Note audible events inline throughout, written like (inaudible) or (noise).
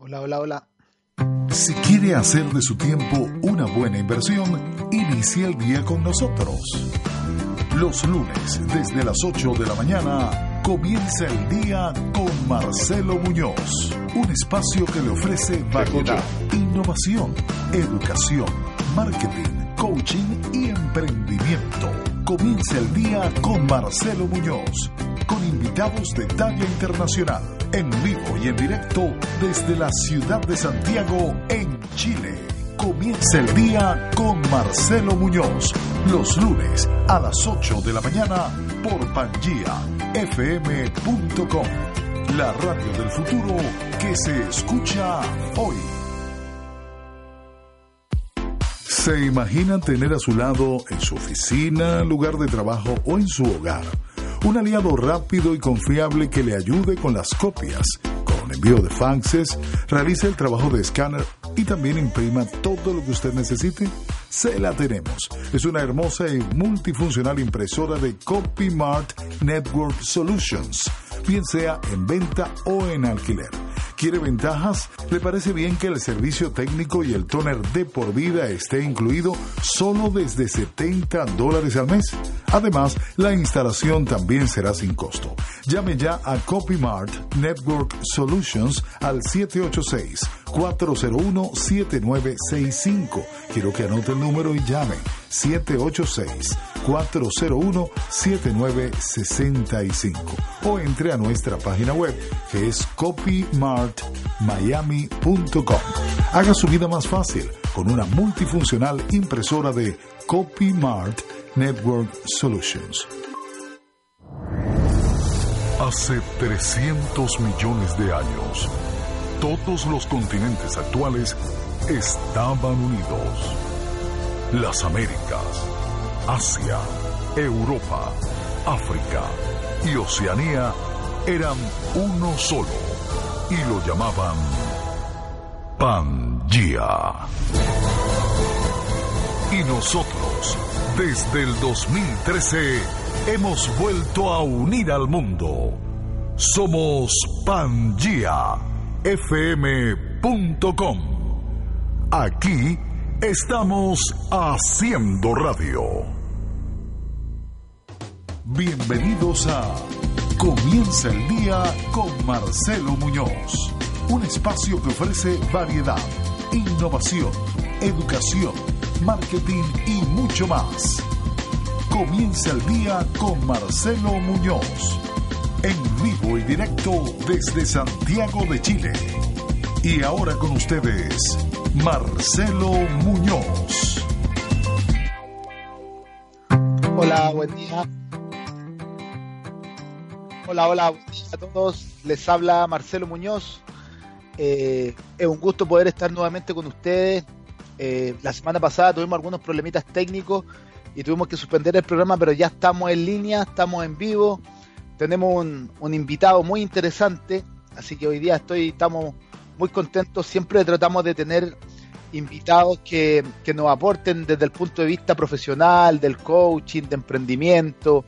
Hola, hola, hola. Si quiere hacer de su tiempo una buena inversión, inicie el día con nosotros. Los lunes, desde las 8 de la mañana, comienza el día con Marcelo Muñoz. Un espacio que le ofrece variedad, innovación, educación, marketing, coaching y emprendimiento. Comienza el día con Marcelo Muñoz, con invitados de talla internacional, en vivo y en directo desde la ciudad de Santiago, en Chile. Comienza el día con Marcelo Muñoz, los lunes a las 8 de la mañana por pangiafm.com, la radio del futuro que se escucha hoy. ¿Se imagina tener a su lado en su oficina, lugar de trabajo o en su hogar un aliado rápido y confiable que le ayude con las copias, con envío de faxes, realice el trabajo de escáner y también imprima todo lo que usted necesite? Se la tenemos. Es una hermosa y multifuncional impresora de CopyMart Network Solutions, bien sea en venta o en alquiler ¿Quiere ventajas? ¿Le parece bien que el servicio técnico y el toner de por vida esté incluido solo desde 70 dólares al mes? Además, la instalación también será sin costo. Llame ya a CopyMart Network Solutions al 786-401-7965. Quiero que anote el número y llame. 786-401-7965 o entre a nuestra página web que es copymartmiami.com. Haga su vida más fácil con una multifuncional impresora de CopyMart Network Solutions. Hace 300 millones de años, todos los continentes actuales estaban unidos las Américas, Asia, Europa, África y Oceanía eran uno solo y lo llamaban Pangea. Y nosotros, desde el 2013, hemos vuelto a unir al mundo. Somos pangiafm.com. Aquí Estamos haciendo radio. Bienvenidos a Comienza el día con Marcelo Muñoz, un espacio que ofrece variedad, innovación, educación, marketing y mucho más. Comienza el día con Marcelo Muñoz, en vivo y directo desde Santiago de Chile. Y ahora con ustedes, Marcelo Muñoz. Hola, buen día. Hola, hola, buen día a todos. Les habla Marcelo Muñoz. Eh, es un gusto poder estar nuevamente con ustedes. Eh, la semana pasada tuvimos algunos problemitas técnicos y tuvimos que suspender el programa, pero ya estamos en línea, estamos en vivo. Tenemos un, un invitado muy interesante, así que hoy día estoy, estamos muy contentos. Siempre tratamos de tener invitados que, nos aporten desde el punto de vista profesional, del coaching, de emprendimiento,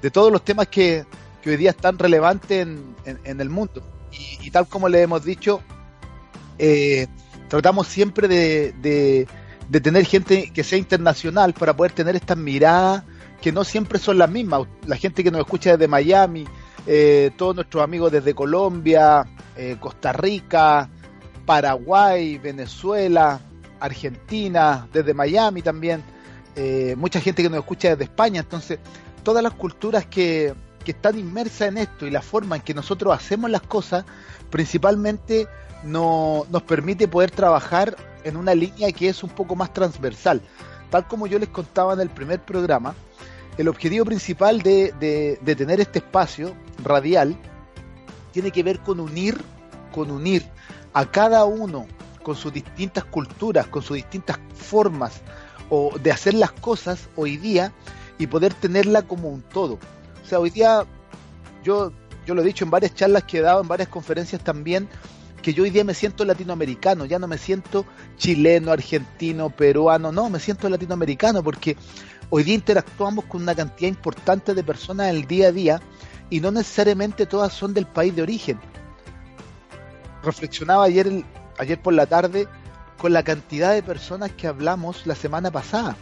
de todos los temas que, hoy día están relevantes en, el mundo. Y, tal como le hemos dicho, eh, tratamos siempre de, de, tener gente que sea internacional para poder tener estas miradas que no siempre son las mismas. La gente que nos escucha desde Miami, eh, todos nuestros amigos desde Colombia, eh, Costa Rica, Paraguay, Venezuela, Argentina, desde Miami también, eh, mucha gente que nos escucha desde España, entonces todas las culturas que, están inmersas en esto y la forma en que nosotros hacemos las cosas, principalmente no, nos permite poder trabajar en una línea que es un poco más transversal. Tal como yo les contaba en el primer programa, el objetivo principal de, tener este espacio radial tiene que ver con unir, con unir a cada uno con sus distintas culturas, con sus distintas formas o de hacer las cosas hoy día y poder tenerla como un todo. O sea, hoy día yo, yo lo he dicho en varias charlas que he dado, en varias conferencias también, que yo hoy día me siento latinoamericano, ya no me siento chileno, argentino, peruano, no, me siento latinoamericano porque hoy día interactuamos con una cantidad importante de personas en el día a día y no necesariamente todas son del país de origen reflexionaba ayer, ayer por la tarde con la cantidad de personas que hablamos la semana pasada.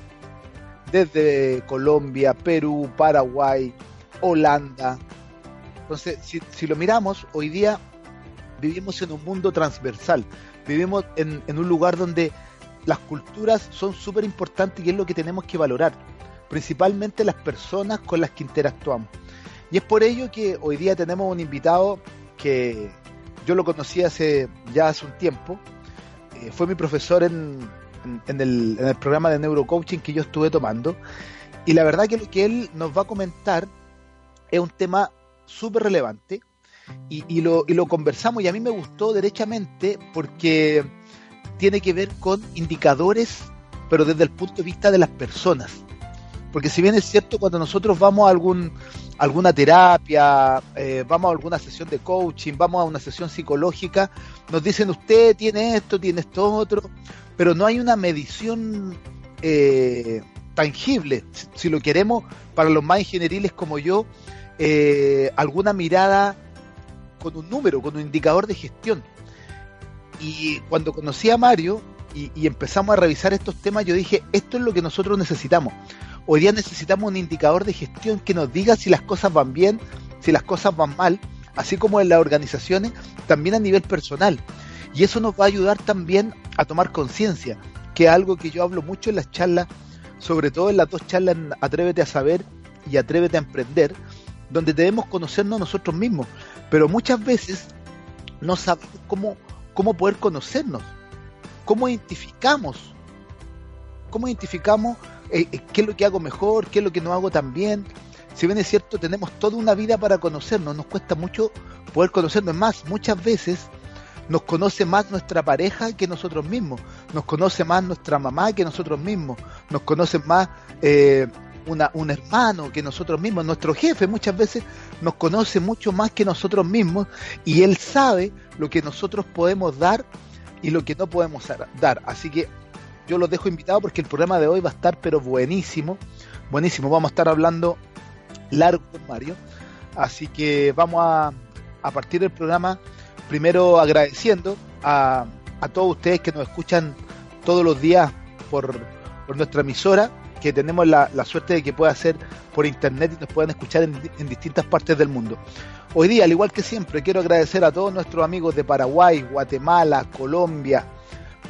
Desde Colombia, Perú, Paraguay, Holanda. Entonces, si, lo miramos, hoy día vivimos en un mundo transversal. Vivimos en, en un lugar donde las culturas son súper importantes y es lo que tenemos que valorar. Principalmente las personas con las que interactuamos. Y es por ello que hoy día tenemos un invitado que yo lo conocí hace ya hace un tiempo. Eh, fue mi profesor en, en, el, en, el, programa de neurocoaching que yo estuve tomando. Y la verdad que lo que él nos va a comentar es un tema súper relevante. Y, y, lo, y lo conversamos y a mí me gustó derechamente porque tiene que ver con indicadores, pero desde el punto de vista de las personas. Porque si bien es cierto, cuando nosotros vamos a algún, alguna terapia, eh, vamos a alguna sesión de coaching, vamos a una sesión psicológica, nos dicen usted tiene esto, tiene esto otro, pero no hay una medición eh, tangible, si, lo queremos, para los más ingenieriles como yo, eh, alguna mirada con un número, con un indicador de gestión. Y cuando conocí a Mario y empezamos a revisar estos temas, yo dije, esto es lo que nosotros necesitamos Hoy día necesitamos un indicador de gestión que nos diga si las cosas van bien, si las cosas van mal, así como en las organizaciones, también a nivel personal. Y eso nos va a ayudar también a tomar conciencia, que es algo que yo hablo mucho en las charlas, sobre todo en las dos charlas en Atrévete a saber y Atrévete a emprender, donde debemos conocernos nosotros mismos, pero muchas veces no sabemos cómo, cómo poder conocernos, cómo identificamos, cómo identificamos eh, eh, qué es lo que hago mejor, qué es lo que no hago tan bien. Si bien es cierto, tenemos toda una vida para conocernos, nos cuesta mucho poder conocernos más. Muchas veces nos conoce más nuestra pareja que nosotros mismos, nos conoce más nuestra mamá que nosotros mismos, nos conoce más eh, una, un hermano que nosotros mismos, nuestro jefe muchas veces nos conoce mucho más que nosotros mismos y él sabe lo que nosotros podemos dar y lo que no podemos dar. Así que yo los dejo invitados porque el programa de hoy va a estar pero buenísimo, buenísimo, vamos a estar hablando largo con Mario, así que vamos a, a partir del programa primero agradeciendo a, a, todos ustedes que nos escuchan todos los días por, por nuestra emisora, que tenemos la, la, suerte de que pueda ser por internet y nos puedan escuchar en, en distintas partes del mundo. Hoy día, al igual que siempre, quiero agradecer a todos nuestros amigos de Paraguay, Guatemala, Colombia,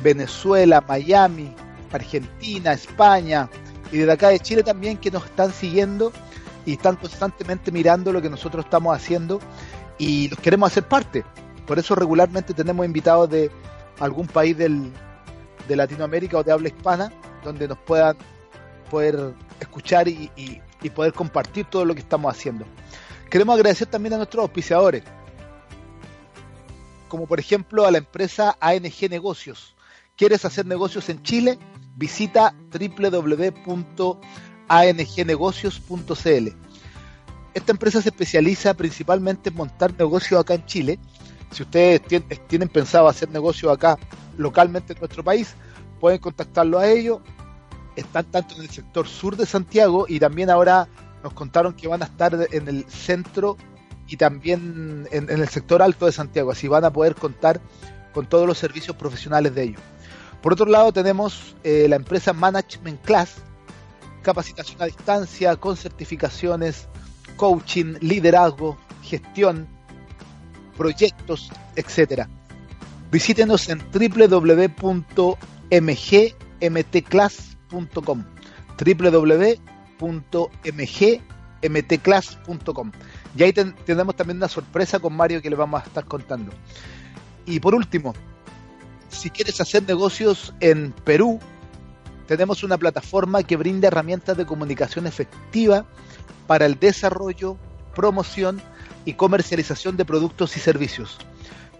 Venezuela, Miami, Argentina, España y desde acá de Chile también que nos están siguiendo y están constantemente mirando lo que nosotros estamos haciendo y los queremos hacer parte. Por eso regularmente tenemos invitados de algún país del, de Latinoamérica o de habla hispana donde nos puedan poder escuchar y, y, y poder compartir todo lo que estamos haciendo. Queremos agradecer también a nuestros auspiciadores, como por ejemplo a la empresa ANG Negocios, ¿Quieres hacer negocios en Chile? Visita www.angnegocios.cl. Esta empresa se especializa principalmente en montar negocios acá en Chile. Si ustedes tienen pensado hacer negocios acá localmente en nuestro país, pueden contactarlo a ellos. Están tanto en el sector sur de Santiago y también ahora nos contaron que van a estar en el centro y también en, en el sector alto de Santiago. Así van a poder contar con todos los servicios profesionales de ellos. Por otro lado tenemos eh, la empresa Management Class, capacitación a distancia, con certificaciones, coaching, liderazgo, gestión, proyectos, etcétera. Visítenos en www.mgmtclass.com www.mgmtclass.com Y ahí ten, también una sorpresa con Mario que le vamos a estar contando. Y por último, si quieres hacer negocios en Perú, tenemos una plataforma que brinda herramientas de comunicación efectiva para el desarrollo, promoción y comercialización de productos y servicios.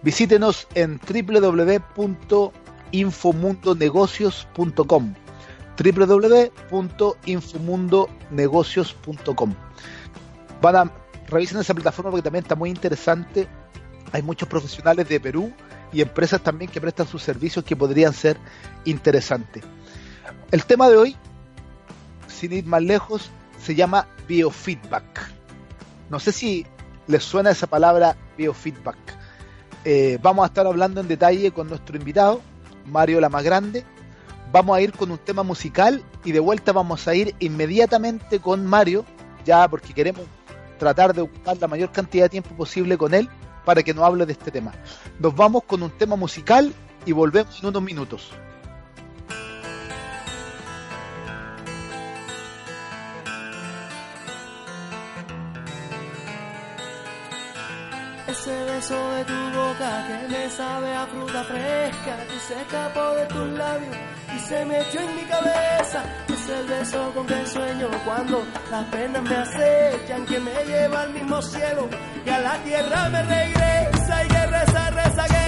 Visítenos en www.infomundonegocios.com www.infomundonegocios.com Van a revisen esa plataforma porque también está muy interesante. Hay muchos profesionales de Perú y empresas también que prestan sus servicios que podrían ser interesantes. El tema de hoy, sin ir más lejos, se llama biofeedback. No sé si les suena esa palabra biofeedback. Eh, vamos a estar hablando en detalle con nuestro invitado, Mario La Más Grande. Vamos a ir con un tema musical y de vuelta vamos a ir inmediatamente con Mario, ya porque queremos tratar de ocupar la mayor cantidad de tiempo posible con él para que nos hable de este tema. Nos vamos con un tema musical y volvemos en unos minutos. Ese beso de tu boca que me sabe a fruta fresca, que se escapó de tus labios y se me echó en mi cabeza. Es el beso con que sueño cuando las penas me acechan, que me lleva al mismo cielo y a la tierra me regresa y que reza, reza, que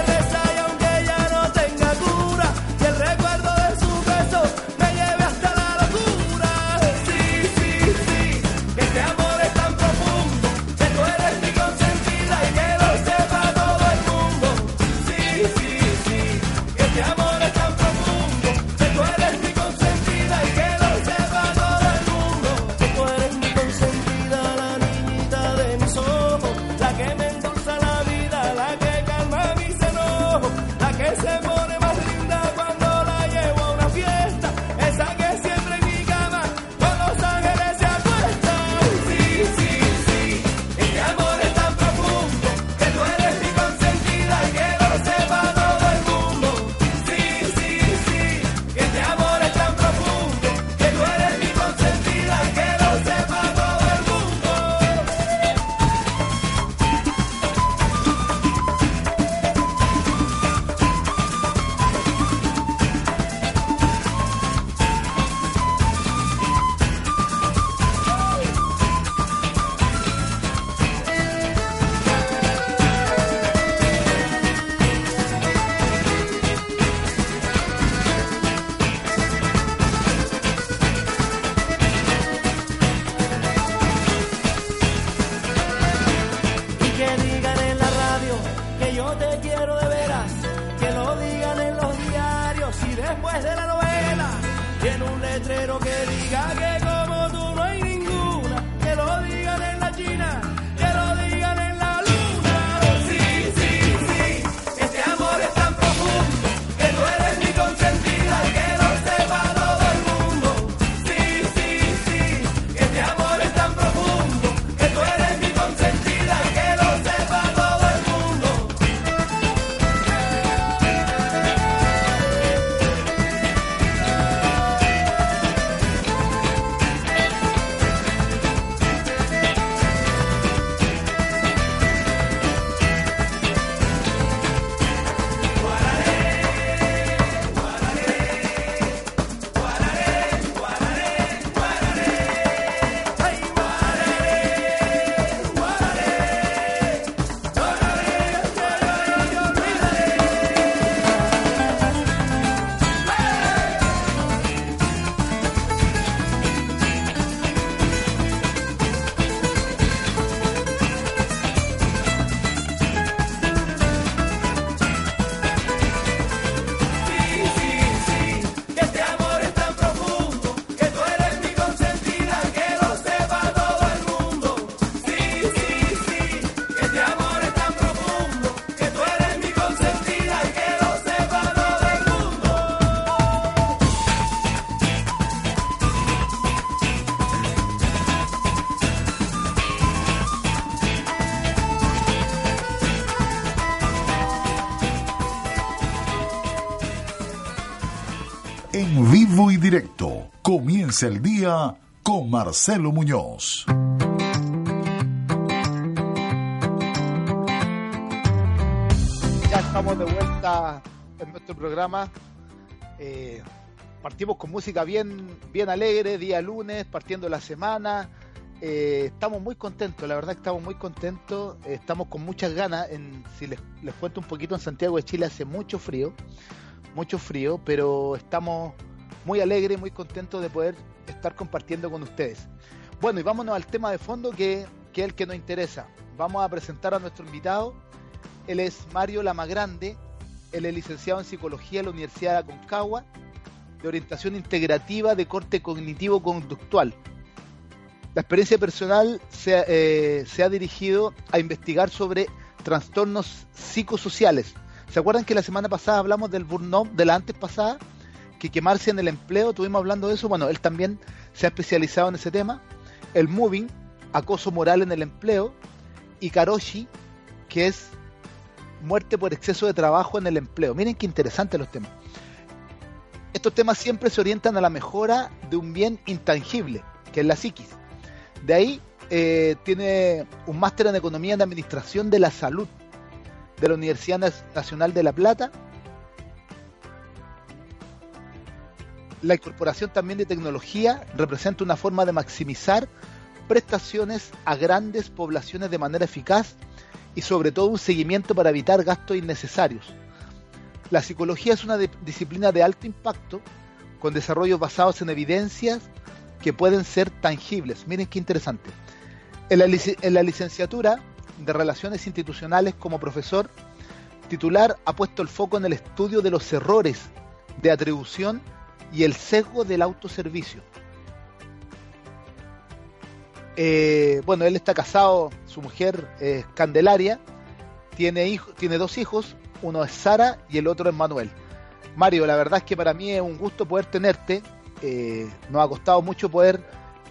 directo, comienza el día con Marcelo Muñoz. Ya estamos de vuelta en nuestro programa. Eh, partimos con música bien, bien alegre, día lunes, partiendo la semana. Eh, estamos muy contentos, la verdad que estamos muy contentos. Eh, estamos con muchas ganas. En, si les, les cuento un poquito, en Santiago de Chile hace mucho frío, mucho frío, pero estamos muy alegres, muy contentos de poder estar compartiendo con ustedes. Bueno, y vámonos al tema de fondo que, que es el que nos interesa. Vamos a presentar a nuestro invitado. Él es Mario Lamagrande, él es licenciado en psicología de la Universidad de Aconcagua, de orientación integrativa de corte cognitivo-conductual. La experiencia personal se, eh, se ha dirigido a investigar sobre trastornos psicosociales. ¿Se acuerdan que la semana pasada hablamos del burnout, de la antes pasada? Que quemarse en el empleo, estuvimos hablando de eso. Bueno, él también se ha especializado en ese tema. El moving, acoso moral en el empleo. Y Karoshi, que es muerte por exceso de trabajo en el empleo. Miren qué interesantes los temas. Estos temas siempre se orientan a la mejora de un bien intangible, que es la psiquis. De ahí eh, tiene un máster en Economía y Administración de la Salud de la Universidad Nacional de La Plata. La incorporación también de tecnología representa una forma de maximizar prestaciones a grandes poblaciones de manera eficaz y sobre todo un seguimiento para evitar gastos innecesarios. La psicología es una disciplina de alto impacto con desarrollos basados en evidencias que pueden ser tangibles. Miren qué interesante. En la, en la licenciatura de Relaciones Institucionales como profesor titular ha puesto el foco en el estudio de los errores de atribución y el sesgo del autoservicio. Eh, bueno, él está casado, su mujer es Candelaria, tiene, hijo, tiene dos hijos, uno es Sara y el otro es Manuel. Mario, la verdad es que para mí es un gusto poder tenerte. Eh, nos ha costado mucho poder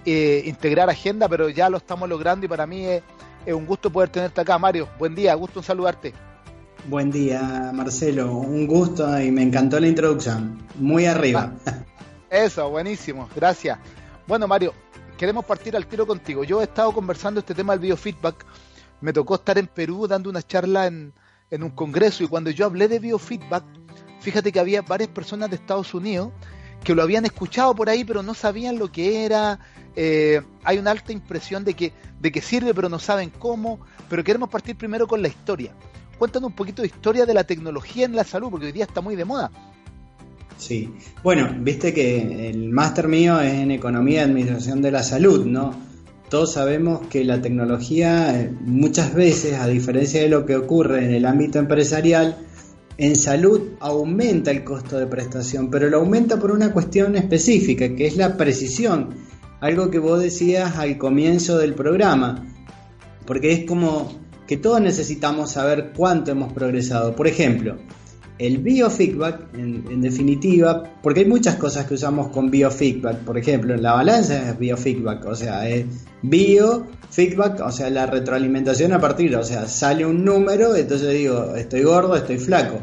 eh, integrar agenda, pero ya lo estamos logrando y para mí es, es un gusto poder tenerte acá, Mario. Buen día, gusto en saludarte. Buen día, Marcelo. Un gusto y me encantó la introducción. Muy arriba. (laughs) Eso, buenísimo. Gracias. Bueno, Mario, queremos partir al tiro contigo. Yo he estado conversando este tema del biofeedback. Me tocó estar en Perú dando una charla en, en un congreso y cuando yo hablé de biofeedback, fíjate que había varias personas de Estados Unidos que lo habían escuchado por ahí pero no sabían lo que era. Eh, hay una alta impresión de que, de que sirve pero no saben cómo. Pero queremos partir primero con la historia. Cuéntanos un poquito de historia de la tecnología en la salud, porque hoy día está muy de moda. Sí, bueno, viste que el máster mío es en Economía y Administración de la Salud, ¿no? Todos sabemos que la tecnología eh, muchas veces, a diferencia de lo que ocurre en el ámbito empresarial, en salud aumenta el costo de prestación, pero lo aumenta por una cuestión específica, que es la precisión, algo que vos decías al comienzo del programa, porque es como que todos necesitamos saber cuánto hemos progresado. Por ejemplo, el biofeedback, en, definitiva, porque hay muchas cosas que usamos con biofeedback. Por ejemplo, la balanza es biofeedback, o sea, es biofeedback, o sea, la retroalimentación a partir, o sea, sale un número, entonces digo, estoy gordo, estoy flaco.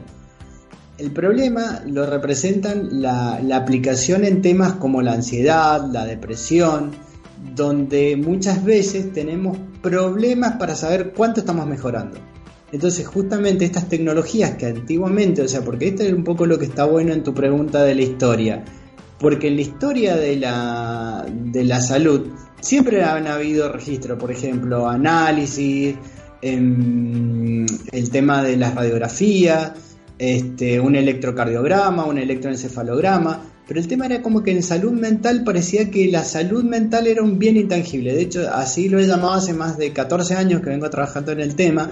El problema lo representan la, la aplicación en temas como la ansiedad, la depresión, donde muchas veces tenemos problemas para saber cuánto estamos mejorando. Entonces, justamente estas tecnologías que antiguamente, o sea, porque esto es un poco lo que está bueno en tu pregunta de la historia, porque en la historia de la, de la salud siempre han habido registros, por ejemplo, análisis, em, el tema de las radiografías, este, un electrocardiograma, un electroencefalograma, pero el tema era como que en salud mental parecía que la salud mental era un bien intangible. De hecho, así lo he llamado hace más de 14 años que vengo trabajando en el tema.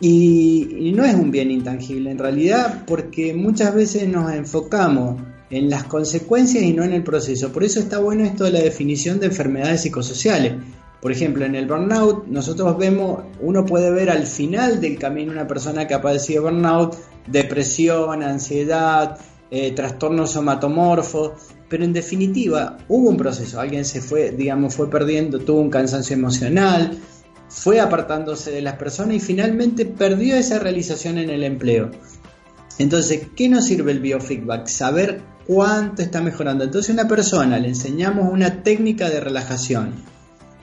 Y, no es un bien intangible en realidad porque muchas veces nos enfocamos en las consecuencias y no en el proceso. Por eso está bueno esto de la definición de enfermedades psicosociales. Por ejemplo, en el burnout nosotros vemos, uno puede ver al final del camino una persona que ha padecido burnout, depresión, ansiedad, eh, trastornos somatomorfos, pero en definitiva hubo un proceso, alguien se fue, digamos, fue perdiendo, tuvo un cansancio emocional, fue apartándose de las personas y finalmente perdió esa realización en el empleo. Entonces, ¿qué nos sirve el biofeedback? Saber cuánto está mejorando. Entonces, a una persona le enseñamos una técnica de relajación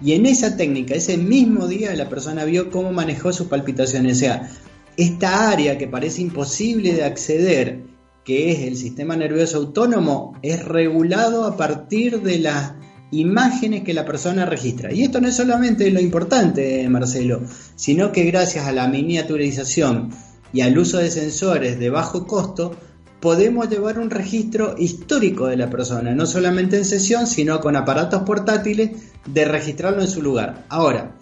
y en esa técnica, ese mismo día, la persona vio cómo manejó sus palpitaciones. O sea, esta área que parece imposible de acceder, que es el sistema nervioso autónomo, es regulado a partir de las imágenes que la persona registra. Y esto no es solamente lo importante, Marcelo, sino que gracias a la miniaturización y al uso de sensores de bajo costo, podemos llevar un registro histórico de la persona, no solamente en sesión, sino con aparatos portátiles de registrarlo en su lugar. Ahora,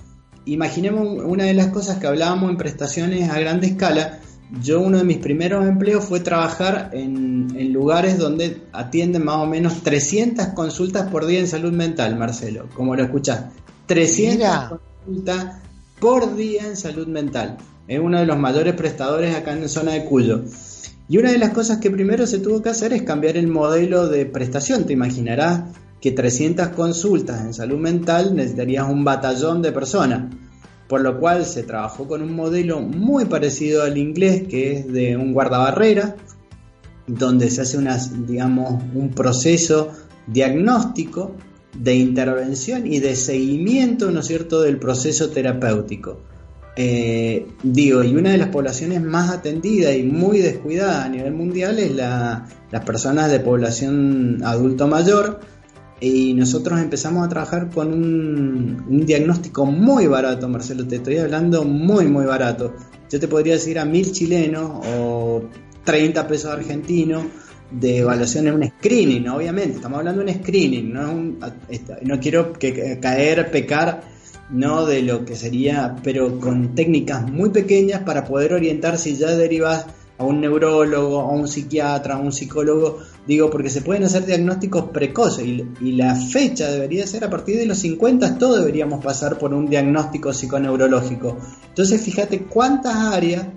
imaginemos una de las cosas que hablábamos en prestaciones a gran escala, yo uno de mis primeros empleos fue trabajar en, lugares donde atienden más o menos 300 consultas por día en salud mental, Marcelo, como lo escuchás. 300 consultas por día en salud mental. es uno de los mayores prestadores acá en la zona de Cuyo. Y una de las cosas que primero se tuvo que hacer es cambiar el modelo de prestación. Te imaginarás que 300 consultas en salud mental necesitarías un batallón de personas. Por lo cual se trabajó con un modelo muy parecido al inglés, que es de un guardabarrera, donde se hace digamos, un proceso diagnóstico de intervención y de seguimiento, ¿no es cierto?, del proceso terapéutico. Eh, digo, y una de las poblaciones más atendidas y muy descuidadas a nivel mundial es la, las personas de población adulto mayor. Y nosotros empezamos a trabajar con un, un, diagnóstico muy barato, Marcelo, te estoy hablando muy, muy barato. Yo te podría decir a mil chilenos o 30 pesos argentinos de evaluación en un screening, obviamente, estamos hablando de un screening, no, no quiero que, caer, pecar no de lo que sería, pero con técnicas muy pequeñas para poder orientar si ya derivas a un neurólogo, a un psiquiatra, a un psicólogo, digo, porque se pueden hacer diagnósticos precoces y, la fecha debería ser a partir de los 50, todos deberíamos pasar por un diagnóstico psiconeurológico. Entonces, fíjate cuántas áreas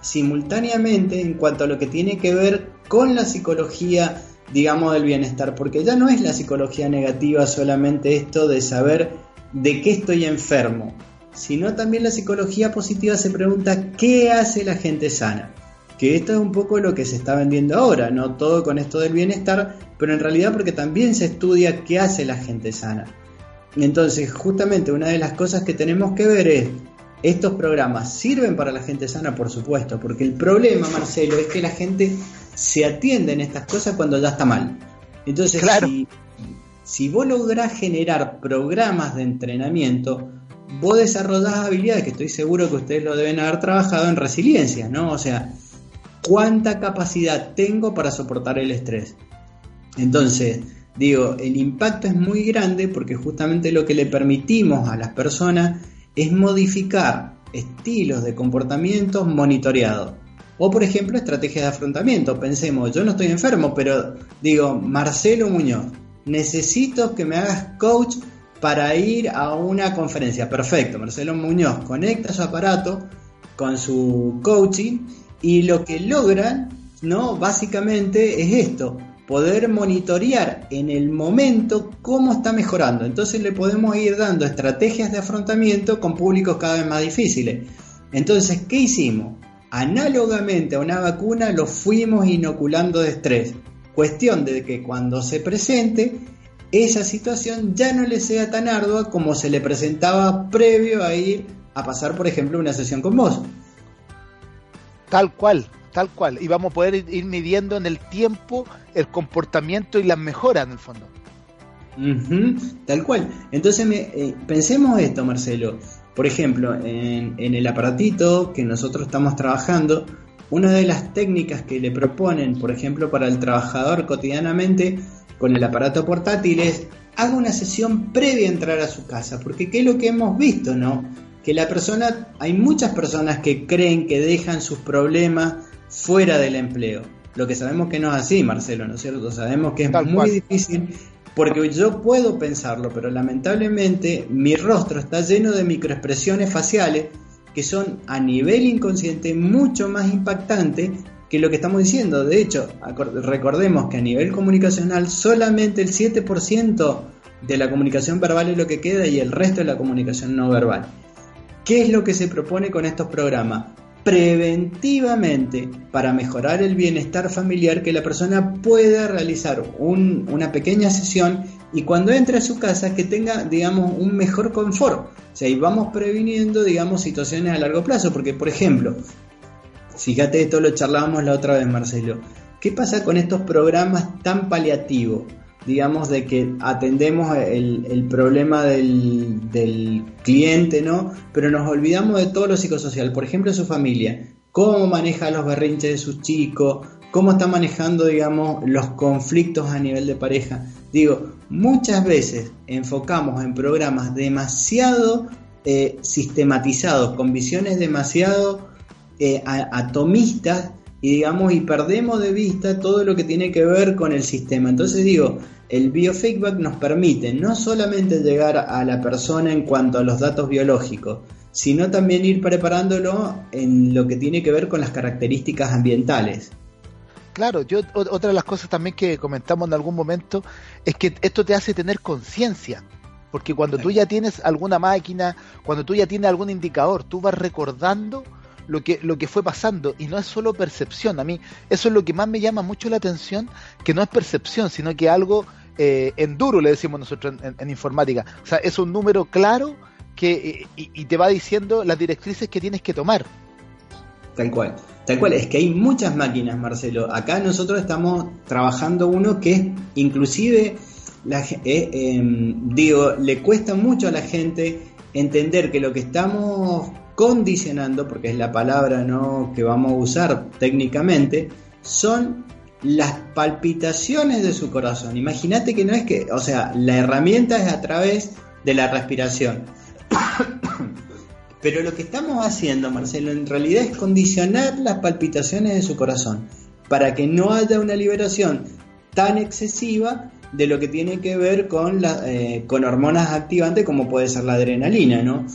simultáneamente en cuanto a lo que tiene que ver con la psicología, digamos, del bienestar, porque ya no es la psicología negativa solamente esto de saber de qué estoy enfermo, sino también la psicología positiva se pregunta qué hace la gente sana. Que esto es un poco lo que se está vendiendo ahora, no todo con esto del bienestar, pero en realidad porque también se estudia qué hace la gente sana. Entonces, justamente una de las cosas que tenemos que ver es estos programas sirven para la gente sana, por supuesto, porque el problema, Marcelo, es que la gente se atiende en estas cosas cuando ya está mal. Entonces, si, si vos lográs generar programas de entrenamiento, vos desarrollás habilidades que estoy seguro que ustedes lo deben haber trabajado en resiliencia, ¿no? O sea, ¿cuánta capacidad tengo para soportar el estrés? Entonces, digo, el impacto es muy grande porque justamente lo que le permitimos a las personas es modificar estilos de comportamiento monitoreados. O por ejemplo, estrategias de afrontamiento. Pensemos, yo no estoy enfermo, pero digo, Marcelo Muñoz, necesito que me hagas coach para ir a una conferencia. Perfecto, Marcelo Muñoz conecta su aparato con su coaching y lo que logran, ¿no? Básicamente es esto, poder monitorear en el momento cómo está mejorando. Entonces le podemos ir dando estrategias de afrontamiento con públicos cada vez más difíciles. Entonces, ¿qué hicimos? Análogamente a una vacuna lo fuimos inoculando de estrés. Cuestión de que cuando se presente, esa situación ya no le sea tan ardua como se le presentaba previo a ir a pasar, por ejemplo, una sesión con vos. Tal cual, tal cual. Y vamos a poder ir midiendo en el tiempo el comportamiento y las mejoras en el fondo. tal cual. Entonces eh, pensemos esto, Marcelo. Por ejemplo, en, el aparatito que nosotros estamos trabajando, una de las técnicas que le proponen, por ejemplo, para el trabajador cotidianamente con el aparato portátil es haga una sesión previa a entrar a su casa, porque qué es lo que hemos visto, ¿no? Que la persona, hay muchas personas que creen que dejan sus problemas fuera del empleo. Lo que sabemos que no es así, Marcelo, ¿no es cierto? Sabemos que es muy difícil porque yo puedo pensarlo, pero lamentablemente mi rostro está lleno de microexpresiones faciales que son a nivel inconsciente mucho más impactantes que lo que estamos diciendo. De hecho, recordemos que a nivel comunicacional solamente el 7% de la comunicación verbal es lo que queda y el resto es la comunicación no verbal. ¿Qué es lo que se propone con estos programas? preventivamente para mejorar el bienestar familiar que la persona pueda realizar una pequeña sesión y cuando entre a su casa que tenga, digamos, un mejor confort. O sea, y vamos previniendo, digamos, situaciones a largo plazo, porque, por ejemplo, fíjate, esto lo charlábamos la otra vez, Marcelo, ¿qué pasa con estos programas tan paliativos? Digamos, de que atendemos el, problema del, cliente, ¿no? Pero nos olvidamos de todo lo psicosocial, por ejemplo, su familia, cómo maneja los berrinches de sus chicos, cómo está manejando, digamos, los conflictos a nivel de pareja. Digo, muchas veces enfocamos en programas demasiado eh, sistematizados, con visiones demasiado eh, atomistas, y digamos, y perdemos de vista todo lo que tiene que ver con el sistema. Entonces digo, el biofeedback nos permite no solamente llegar a la persona en cuanto a los datos biológicos, sino también ir preparándolo en lo que tiene que ver con las características ambientales. Claro, yo otra de las cosas también que comentamos en algún momento es que esto te hace tener conciencia, porque cuando tú ya tienes alguna máquina, cuando tú ya tienes algún indicador, tú vas recordando lo que, lo que fue pasando y no es solo percepción. A mí eso es lo que más me llama mucho la atención, que no es percepción, sino que algo eh, en duro, le decimos nosotros en, informática. O sea, es un número claro que y, te va diciendo las directrices que tienes que tomar. Tal cual, tal cual. Es que hay muchas máquinas, Marcelo. Acá nosotros estamos trabajando uno que inclusive, eh, em, digo, le cuesta mucho a la gente entender que lo que estamos condicionando, porque es la palabra ¿no? que vamos a usar técnicamente, son las palpitaciones de su corazón. Imagínate que no es que, o sea, la herramienta es a través de la respiración. Pero lo que estamos haciendo, Marcelo, en realidad es condicionar las palpitaciones de su corazón para que no haya una liberación tan excesiva de lo que tiene que ver con, eh, con hormonas activantes como puede ser la adrenalina, ¿no?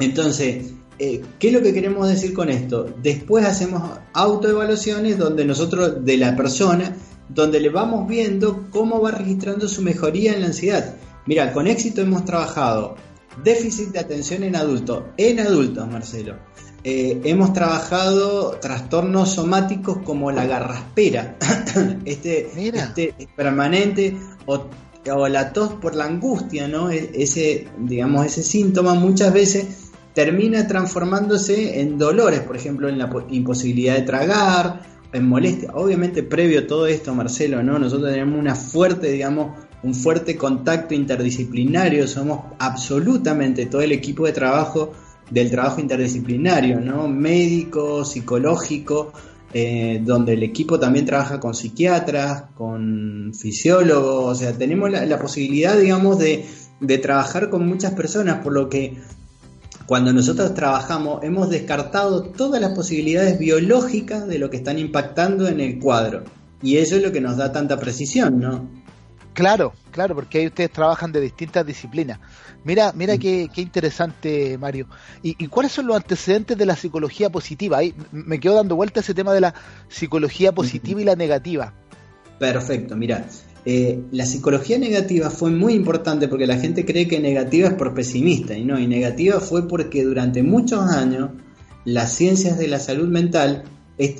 Entonces, eh, ¿qué es lo que queremos decir con esto? Después hacemos autoevaluaciones donde nosotros, de la persona, donde le vamos viendo cómo va registrando su mejoría en la ansiedad. Mira, con éxito hemos trabajado déficit de atención en adultos, en adultos, Marcelo. Eh, hemos trabajado trastornos somáticos como la garraspera, (coughs) este, este permanente o, o, la tos por la angustia, ¿no? E, ese, digamos, ese síntoma muchas veces termina transformándose en dolores, por ejemplo, en la imposibilidad de tragar, en molestia. Obviamente, previo a todo esto, Marcelo, ¿no? Nosotros tenemos una fuerte, digamos, un fuerte contacto interdisciplinario, somos absolutamente todo el equipo de trabajo del trabajo interdisciplinario, ¿no? Médico, psicológico, eh, donde el equipo también trabaja con psiquiatras, con fisiólogos, o sea, tenemos la, posibilidad, digamos, de, de trabajar con muchas personas, por lo que cuando nosotros trabajamos hemos descartado todas las posibilidades biológicas de lo que están impactando en el cuadro. Y eso es lo que nos da tanta precisión, ¿no? Claro, claro, porque ahí ustedes trabajan de distintas disciplinas. Mira, mira mm. qué, interesante, Mario. ¿Y, cuáles son los antecedentes de la psicología positiva? Ahí me quedo dando vuelta ese tema de la psicología positiva y la negativa. Perfecto, mira, eh, la psicología negativa fue muy importante porque la gente cree que negativa es por pesimista y no, y negativa fue porque durante muchos años las ciencias de la salud mental,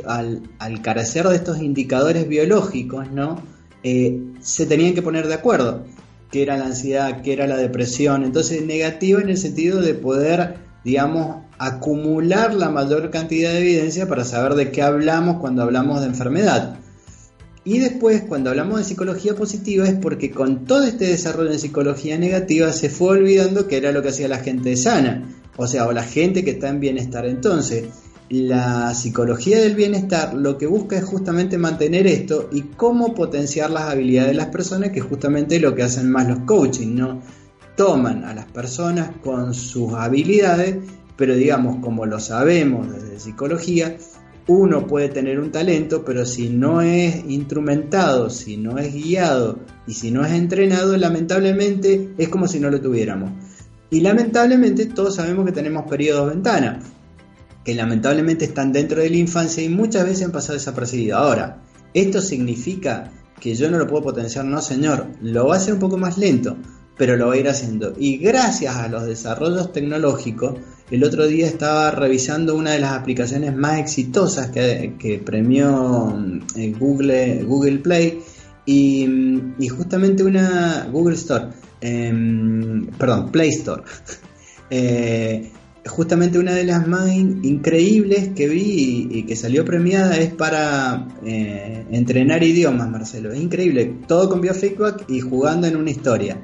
al, carecer de estos indicadores biológicos, ¿no? Eh, se tenían que poner de acuerdo, qué era la ansiedad, qué era la depresión, entonces negativa en el sentido de poder, digamos, acumular la mayor cantidad de evidencia para saber de qué hablamos cuando hablamos de enfermedad. Y después, cuando hablamos de psicología positiva, es porque con todo este desarrollo de psicología negativa se fue olvidando que era lo que hacía la gente sana, o sea, o la gente que está en bienestar. Entonces, la psicología del bienestar lo que busca es justamente mantener esto y cómo potenciar las habilidades de las personas, que es justamente lo que hacen más los coaching, ¿no? Toman a las personas con sus habilidades, pero digamos, como lo sabemos desde psicología, uno puede tener un talento, pero si no es instrumentado, si no es guiado y si no es entrenado, lamentablemente es como si no lo tuviéramos. Y lamentablemente todos sabemos que tenemos periodos ventana, que lamentablemente están dentro de la infancia y muchas veces han pasado desapercibidos. Ahora, ¿esto significa que yo no lo puedo potenciar? No, señor, lo va a hacer un poco más lento, pero lo va a ir haciendo. Y gracias a los desarrollos tecnológicos, el otro día estaba revisando una de las aplicaciones más exitosas que, premió eh, Google, Google Play y, justamente una Google Store, em, perdón, Play Store. (laughs) Eh, justamente una de las más increíbles que vi y, que salió premiada es para eh, entrenar idiomas, Marcelo. Es increíble, todo con biofeedback y jugando en una historia.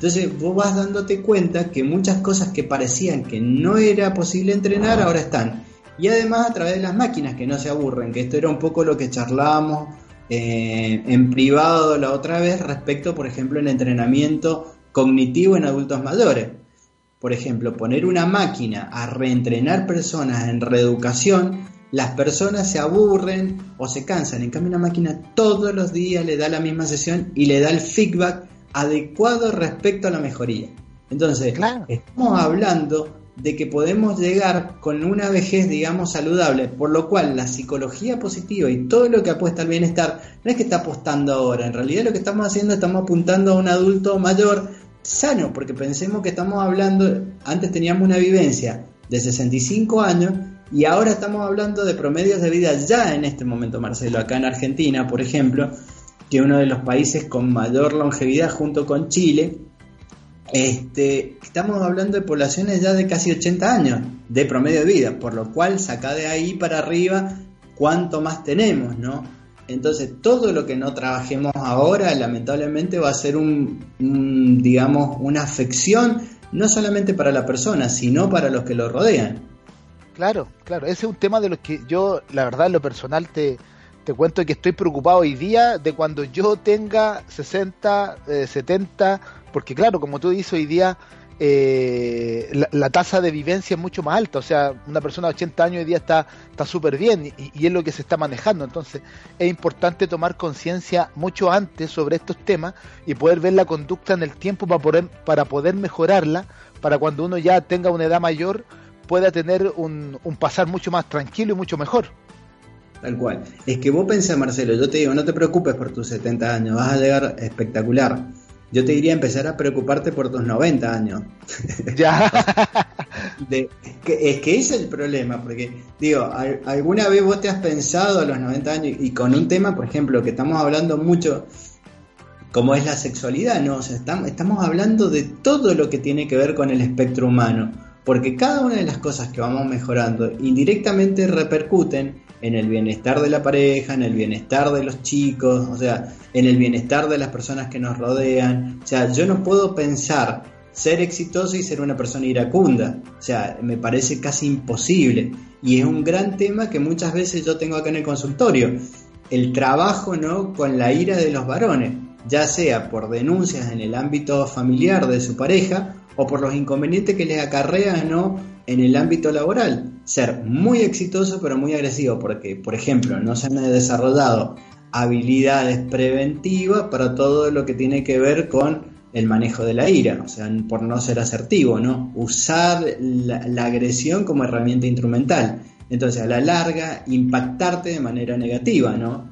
Entonces vos vas dándote cuenta que muchas cosas que parecían que no era posible entrenar ahora están. Y además a través de las máquinas que no se aburren, que esto era un poco lo que charlábamos eh, en privado la otra vez respecto, por ejemplo, el entrenamiento cognitivo en adultos mayores. Por ejemplo, poner una máquina a reentrenar personas en reeducación, las personas se aburren o se cansan. En cambio, una máquina todos los días le da la misma sesión y le da el feedback adecuado respecto a la mejoría. Entonces, estamos hablando de que podemos llegar con una vejez, digamos, saludable, por lo cual la psicología positiva y todo lo que apuesta al bienestar no es que está apostando ahora, en realidad lo que estamos haciendo estamos apuntando a un adulto mayor sano, porque pensemos que estamos hablando, antes teníamos una vivencia de 65 años y ahora estamos hablando de promedios de vida ya en este momento, Marcelo, acá en Argentina, por ejemplo, que uno de los países con mayor longevidad junto con Chile, este, estamos hablando de poblaciones ya de casi 80 años de promedio de vida, por lo cual saca de ahí para arriba cuánto más tenemos, ¿no? Entonces todo lo que no trabajemos ahora lamentablemente va a ser un, digamos, una afección no solamente para la persona, sino para los que lo rodean. Claro, claro, ese es un tema de los que yo, la verdad, en lo personal te, te cuento que estoy preocupado hoy día de cuando yo tenga 60, 70, eh, porque claro, como tú dices hoy día, eh, la, tasa de vivencia es mucho más alta, o sea, una persona de 80 años hoy día está súper bien y, y, es lo que se está manejando, entonces es importante tomar conciencia mucho antes sobre estos temas y poder ver la conducta en el tiempo para poder, para poder mejorarla, para cuando uno ya tenga una edad mayor pueda tener un, un pasar mucho más tranquilo y mucho mejor. Tal cual. Es que vos pensás, Marcelo, yo te digo, no te preocupes por tus 70 años, vas a llegar espectacular. Yo te diría empezar a preocuparte por tus 90 años. (laughs) Ya. es que ese es el problema, porque, digo, ¿alguna vez vos te has pensado a los 90 años y con un tema, por ejemplo, que estamos hablando mucho, como es la sexualidad, ¿no? O sea, estamos, estamos hablando de todo lo que tiene que ver con el espectro humano, porque cada una de las cosas que vamos mejorando indirectamente repercuten en el bienestar de la pareja, en el bienestar de los chicos, o sea, en el bienestar de las personas que nos rodean. O sea, yo no puedo pensar ser exitoso y ser una persona iracunda. O sea, me parece casi imposible. Y es un gran tema que muchas veces yo tengo acá en el consultorio. El trabajo, ¿no? Con la ira de los varones, ya sea por denuncias en el ámbito familiar de su pareja o por los inconvenientes que les acarrea, ¿no? En el ámbito laboral ser muy exitoso pero muy agresivo, porque, por ejemplo, no se han desarrollado habilidades preventivas para todo lo que tiene que ver con el manejo de la ira, o sea, por no ser asertivo, ¿no? Usar la, la agresión como herramienta instrumental. Entonces, a la larga, impactarte de manera negativa, ¿no?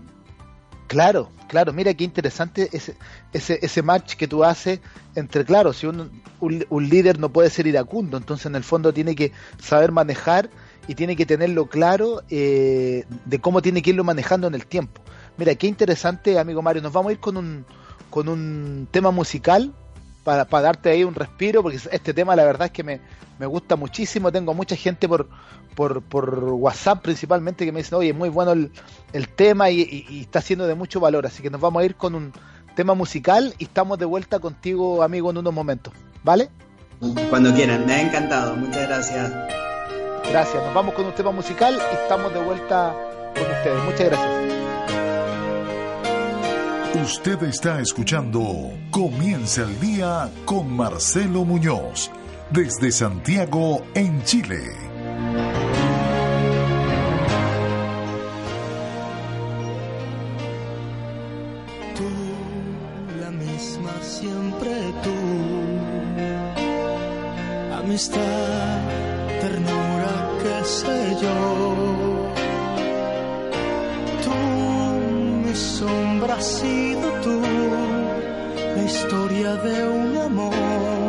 Claro, claro, mira qué interesante ese, ese, ese match que tú haces entre, claro, si un, un, líder no puede ser iracundo, entonces en el fondo tiene que saber manejar y tiene que tenerlo claro eh, de cómo tiene que irlo manejando en el tiempo. Mira, qué interesante, amigo Mario, nos vamos a ir con un, con un tema musical para, para darte ahí un respiro, porque este tema la verdad es que me, me gusta muchísimo, tengo mucha gente por, por, por WhatsApp principalmente que me dicen, oye, muy bueno el, el tema y, y, está siendo de mucho valor, así que nos vamos a ir con un tema musical y estamos de vuelta contigo, amigo, en unos momentos, ¿vale? Cuando quieran, me ha encantado, muchas gracias. Gracias, nos vamos con un tema musical y estamos de vuelta con ustedes. Muchas gracias. Usted está escuchando Comienza el día con Marcelo Muñoz desde Santiago, en Chile. Tú, la misma siempre tú. Amistad, sé yo. Tú, mi sombra has sido tú, la historia de un amor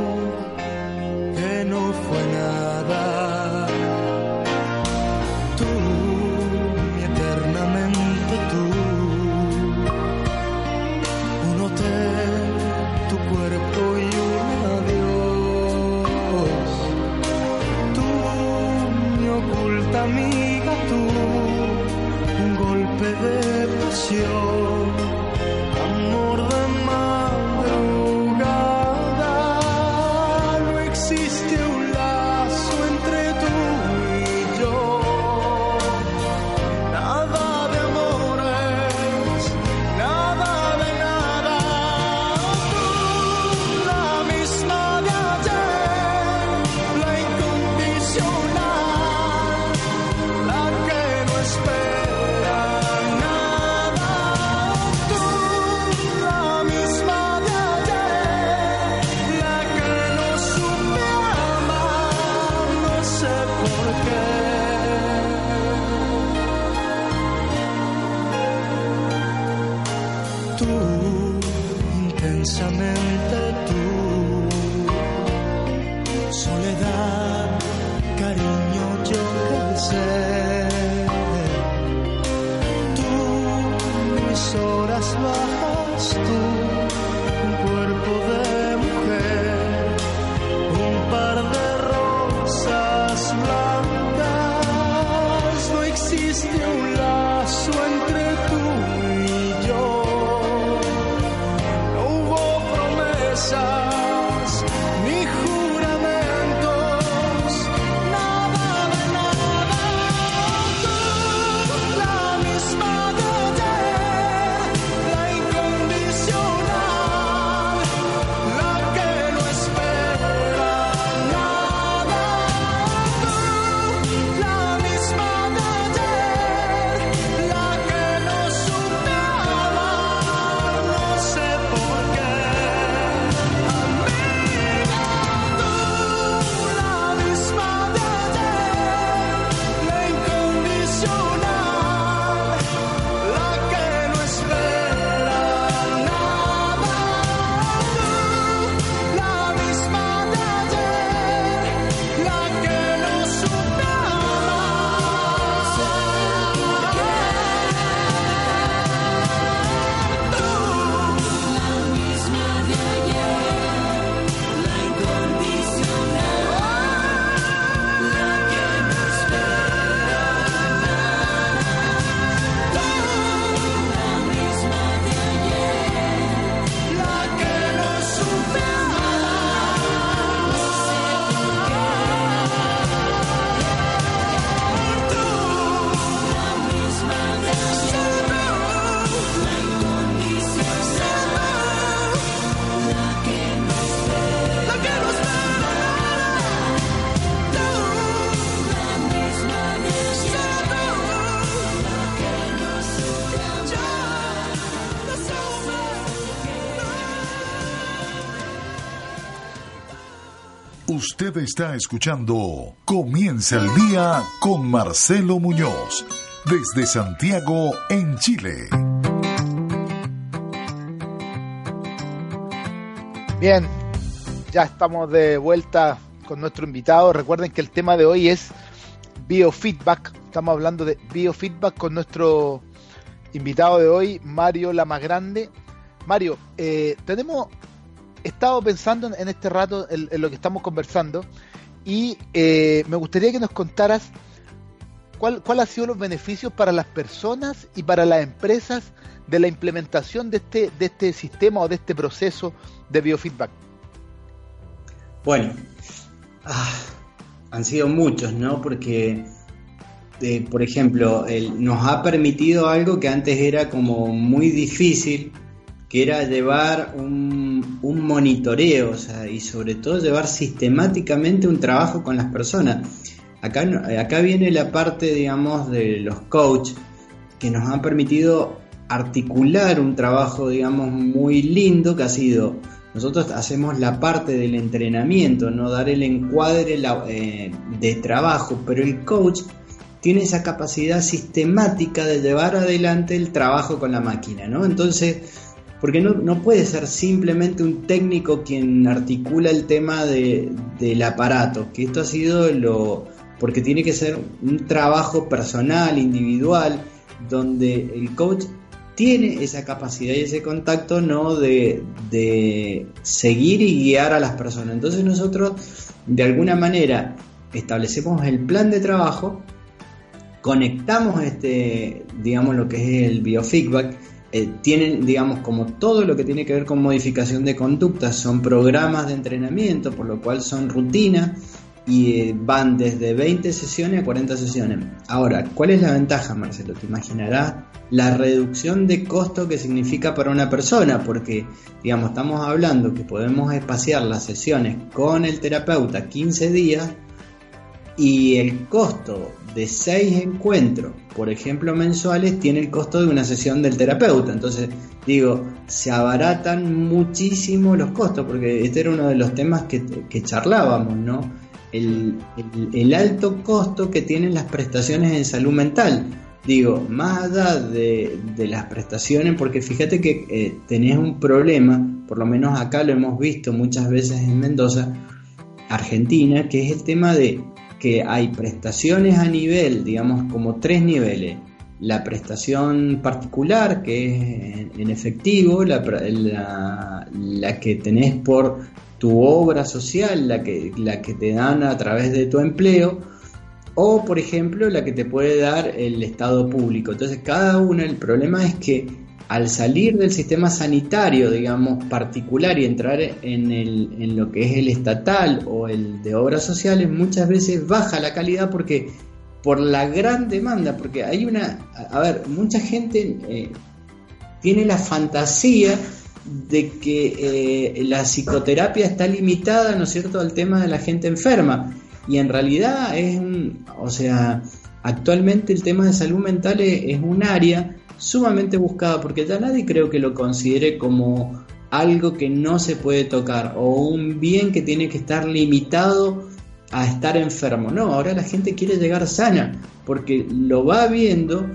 no fue nada. Usted está escuchando Comienza el día con Marcelo Muñoz desde Santiago, en Chile. Bien, ya estamos de vuelta con nuestro invitado. Recuerden que el tema de hoy es biofeedback. Estamos hablando de biofeedback con nuestro invitado de hoy, Mario Lamagrande. Mario, eh, tenemos he estado pensando en este rato en, lo que estamos conversando y eh, me gustaría que nos contaras cuál, cuál han sido los beneficios para las personas y para las empresas de la implementación de este, de este sistema o de este proceso de biofeedback. Bueno, ah, han sido muchos, ¿no? Porque, eh, por ejemplo, nos ha permitido algo que antes era como muy difícil, que era llevar un, monitoreo y sobre todo llevar sistemáticamente un trabajo con las personas. Acá, acá viene la parte, digamos, de los coaches que nos han permitido articular un trabajo, digamos, muy lindo que ha sido, nosotros hacemos la parte del entrenamiento, no dar el encuadre eh, de trabajo, pero el coach tiene esa capacidad sistemática de llevar adelante el trabajo con la máquina, ¿no? Entonces, porque no, puede ser simplemente un técnico quien articula el tema de, del aparato, que esto ha sido lo... porque tiene que ser un trabajo personal, individual, donde el coach tiene esa capacidad y ese contacto no de, de seguir y guiar a las personas. Entonces nosotros de alguna manera establecemos el plan de trabajo, conectamos este, digamos lo que es el biofeedback, eh, tienen, digamos, como todo lo que tiene que ver con modificación de conductas, son programas de entrenamiento, por lo cual son rutinas y eh, van desde 20 sesiones a 40 sesiones. Ahora, ¿cuál es la ventaja, Marcelo? Te imaginarás la reducción de costo que significa para una persona, porque, digamos, estamos hablando que podemos espaciar las sesiones con el terapeuta 15 días y el costo de seis encuentros, por ejemplo, mensuales, tiene el costo de una sesión del terapeuta. Entonces, digo, se abaratan muchísimo los costos, porque este era uno de los temas que, charlábamos, ¿no? El, el, alto costo que tienen las prestaciones en salud mental. digo, más allá de, las prestaciones, porque fíjate que eh, tenés un problema, por lo menos acá lo hemos visto muchas veces en Mendoza, Argentina, que es el tema de que hay prestaciones a nivel, digamos, como tres niveles. La prestación particular, que es en efectivo, la, la, que tenés por tu obra social, la que, la que te dan a través de tu empleo, o por ejemplo la que te puede dar el Estado público. Entonces cada una, el problema es que al salir del sistema sanitario, digamos, particular y entrar en, el, en lo que es el estatal o el de obras sociales, muchas veces baja la calidad porque por la gran demanda, porque hay una, a ver, mucha gente eh, tiene la fantasía de que eh, la psicoterapia está limitada, ¿no es cierto?, al tema de la gente enferma. Y en realidad es, o sea, actualmente el tema de salud mental es, un área sumamente buscada porque ya nadie creo que lo considere como algo que no se puede tocar o un bien que tiene que estar limitado a estar enfermo. No, ahora la gente quiere llegar sana porque lo va viendo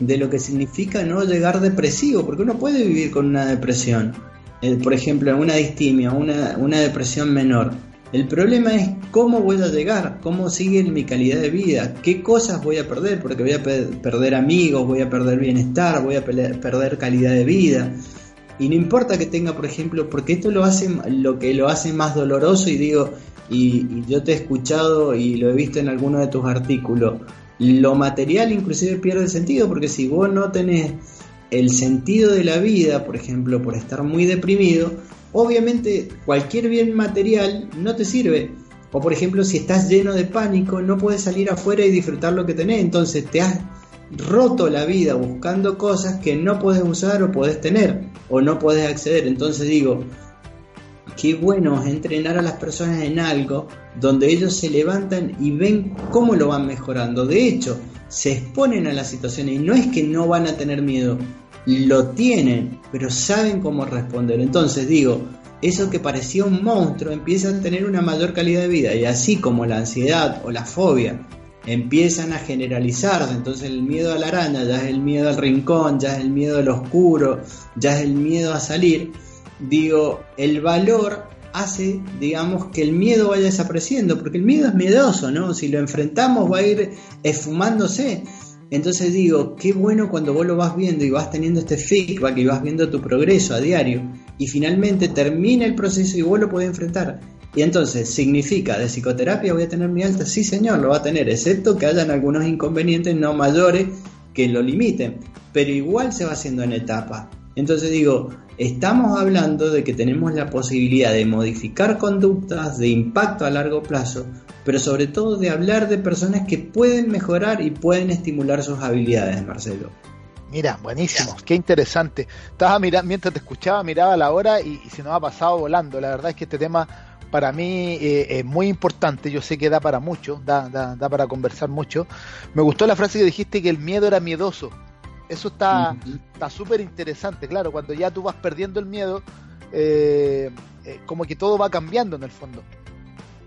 de lo que significa no llegar depresivo, porque uno puede vivir con una depresión, eh, por ejemplo, una distimia, una, una depresión menor. El problema es cómo voy a llegar, cómo sigue mi calidad de vida, qué cosas voy a perder, porque voy a perder amigos, voy a perder bienestar, voy a perder calidad de vida. Y no importa que tenga, por ejemplo, porque esto lo hace lo que lo hace más doloroso y digo, y, yo te he escuchado y lo he visto en algunos de tus artículos, lo material inclusive pierde sentido, porque si vos no tenés el sentido de la vida, por ejemplo, por estar muy deprimido, obviamente cualquier bien material no te sirve. O por ejemplo, si estás lleno de pánico, no puedes salir afuera y disfrutar lo que tenés. Entonces te has roto la vida buscando cosas que no puedes usar o puedes tener o no puedes acceder. Entonces digo, qué bueno es entrenar a las personas en algo donde ellos se levantan y ven cómo lo van mejorando. De hecho, se exponen a las situaciones y no es que no van a tener miedo, lo tienen, pero saben cómo responder. Entonces digo, eso que parecía un monstruo empieza a tener una mayor calidad de vida y así como la ansiedad o la fobia empiezan a generalizarse, entonces el miedo a la araña ya es el miedo al rincón, ya es el miedo al oscuro, ya es el miedo a salir, digo, el valor hace, digamos, que el miedo vaya desapareciendo, porque el miedo es miedoso, ¿no? Si lo enfrentamos va a ir esfumándose. Entonces digo, qué bueno cuando vos lo vas viendo y vas teniendo este feedback y vas viendo tu progreso a diario y finalmente termina el proceso y vos lo podés enfrentar. Y entonces, ¿significa de psicoterapia voy a tener mi alta? Sí, señor, lo va a tener, excepto que hayan algunos inconvenientes no mayores que lo limiten, pero igual se va haciendo en etapa. Entonces digo, estamos hablando de que tenemos la posibilidad de modificar conductas de impacto a largo plazo pero sobre todo de hablar de personas que pueden mejorar y pueden estimular sus habilidades, Marcelo. Mira, buenísimo, qué interesante. Estaba mirando, mientras te escuchaba, miraba la hora y, se nos ha pasado volando. La verdad es que este tema para mí eh, es muy importante. Yo sé que da para mucho, da, da, da para conversar mucho. Me gustó la frase que dijiste que el miedo era miedoso. Eso está súper interesante, claro. Cuando ya tú vas perdiendo el miedo, eh, eh, como que todo va cambiando en el fondo.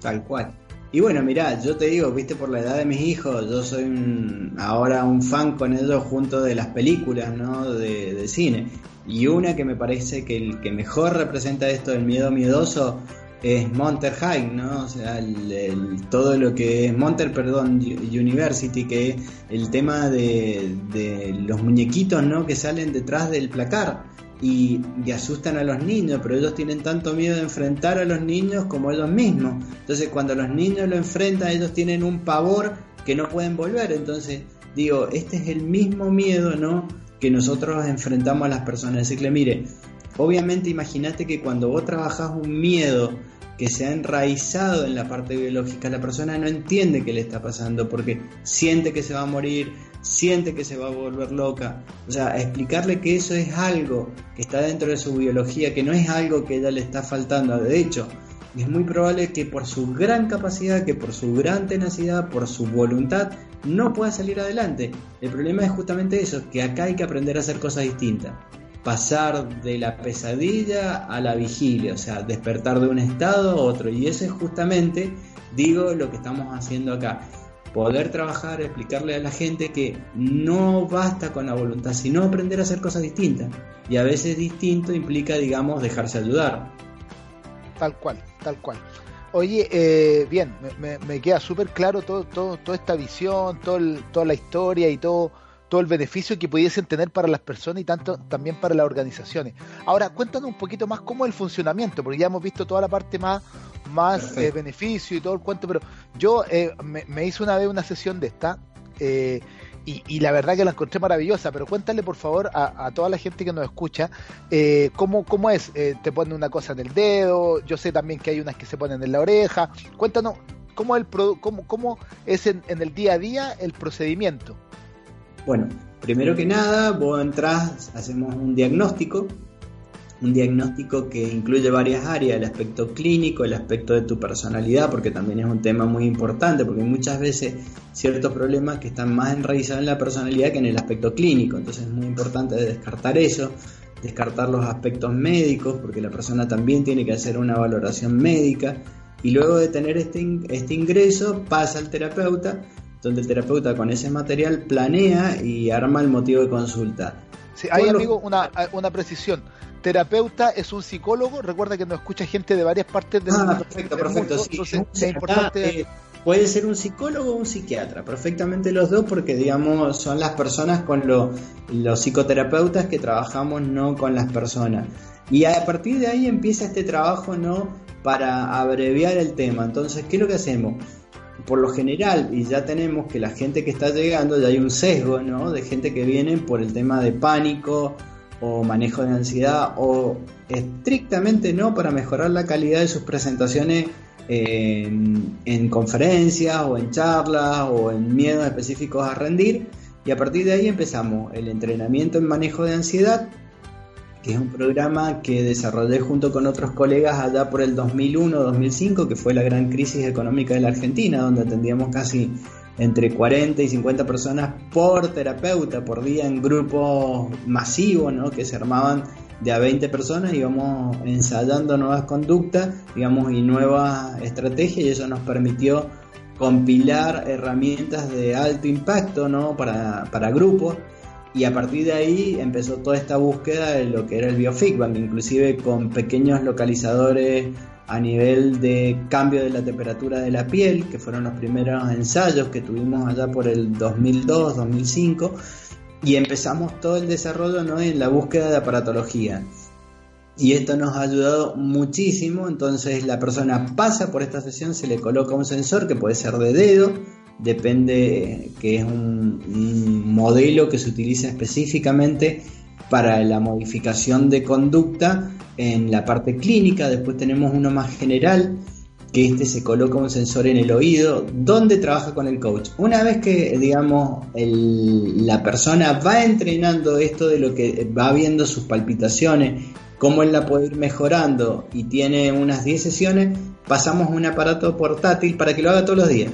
Tal cual. Y bueno, mirá, yo te digo, viste, por la edad de mis hijos, yo soy ahora un fan con ellos junto de las películas, ¿no? De, cine. Y una que me parece que el que mejor representa esto del miedo miedoso es Monter High, ¿no? O sea, todo lo que es Monter, perdón, University, que es el tema de, de los muñequitos, ¿no? Que salen detrás del placar y, asustan a los niños, pero ellos tienen tanto miedo de enfrentar a los niños como ellos mismos. Entonces cuando los niños lo enfrentan, ellos tienen un pavor que no pueden volver. Entonces digo, este es el mismo miedo, ¿no? Que nosotros enfrentamos a las personas. Decirle, mire, obviamente imagínate que cuando vos trabajás un miedo que se ha enraizado en la parte biológica, la persona no entiende qué le está pasando porque siente que se va a morir, siente que se va a volver loca. O sea, explicarle que eso es algo que está dentro de su biología, que no es algo que ella le está faltando. De hecho, es muy probable que por su gran capacidad, que por su gran tenacidad, por su voluntad, no pueda salir adelante. El problema es justamente eso, que acá hay que aprender a hacer cosas distintas. Pasar de la pesadilla a la vigilia, o sea, despertar de un estado a otro. Y eso es justamente, digo, lo que estamos haciendo acá poder trabajar, explicarle a la gente que no basta con la voluntad, sino aprender a hacer cosas distintas. Y a veces distinto implica, digamos, dejarse ayudar. Tal cual, tal cual. Oye, eh, bien, me, queda súper claro todo, todo, toda esta visión, todo toda la historia y todo, todo el beneficio que pudiesen tener para las personas y tanto también para las organizaciones. Ahora, cuéntanos un poquito más cómo es el funcionamiento, porque ya hemos visto toda la parte más, más eh, beneficio y todo el cuento, pero yo eh, me, hice una vez una sesión de esta eh, y, la verdad que la encontré maravillosa, pero cuéntale por favor a, toda la gente que nos escucha cómo, cómo es, te ponen una cosa en el dedo, yo sé también que hay unas que se ponen en la oreja, cuéntanos cómo, el cómo, cómo es en, en el día a día el procedimiento. Bueno, primero que nada, vos entras, hacemos un diagnóstico, un diagnóstico que incluye varias áreas, el aspecto clínico, el aspecto de tu personalidad, porque también es un tema muy importante, porque muchas veces ciertos problemas que están más enraizados en la personalidad que en el aspecto clínico, entonces es muy importante descartar eso, descartar los aspectos médicos, porque la persona también tiene que hacer una valoración médica, y luego de tener este, este ingreso pasa al terapeuta donde el terapeuta con ese material planea y arma el motivo de consulta. Sí, hay, amigo, una, una precisión. Terapeuta es un psicólogo, recuerda que nos escucha gente de varias partes del ah, perfecto, perfecto, sí. Eh, puede ser un psicólogo o un psiquiatra, perfectamente los dos, porque digamos son las personas con los psicoterapeutas que trabajamos no con las personas. Y a partir de ahí empieza este trabajo no para abreviar el tema. Entonces, ¿qué es lo que hacemos? Por lo general, y ya tenemos que la gente que está llegando, ya hay un sesgo. De gente que viene por el tema de pánico o manejo de ansiedad o estrictamente no para mejorar la calidad de sus presentaciones en, en conferencias o en charlas o en miedos específicos a rendir. Y a partir de ahí empezamos el entrenamiento en manejo de ansiedad, es un programa que desarrollé junto con otros colegas allá por el 2001-2005, que fue la gran crisis económica de la Argentina, donde atendíamos casi entre 40 y 50 personas por terapeuta por día en grupos masivos, ¿no? que se armaban de a 20 personas, íbamos ensayando nuevas conductas, digamos, y nuevas estrategias, y eso nos permitió compilar herramientas de alto impacto, ¿no? Para grupos y a partir de ahí empezó toda esta búsqueda de lo que era el biofeedback, inclusive con pequeños localizadores a nivel de cambio de la temperatura de la piel, que fueron los primeros ensayos que tuvimos allá por el 2002, 2005, y empezamos todo el desarrollo ¿no? en la búsqueda de aparatología. Y esto nos ha ayudado muchísimo, entonces la persona pasa por esta sesión, se le coloca un sensor que puede ser de dedo, depende que es un, modelo que se utiliza específicamente para la modificación de conducta en la parte clínica, después tenemos uno más general, que este se coloca un sensor en el oído, donde trabaja con el coach. Una vez que, digamos, la persona va entrenando esto de lo que va viendo sus palpitaciones, cómo él la puede ir mejorando y tiene unas 10 sesiones, pasamos un aparato portátil para que lo haga todos los días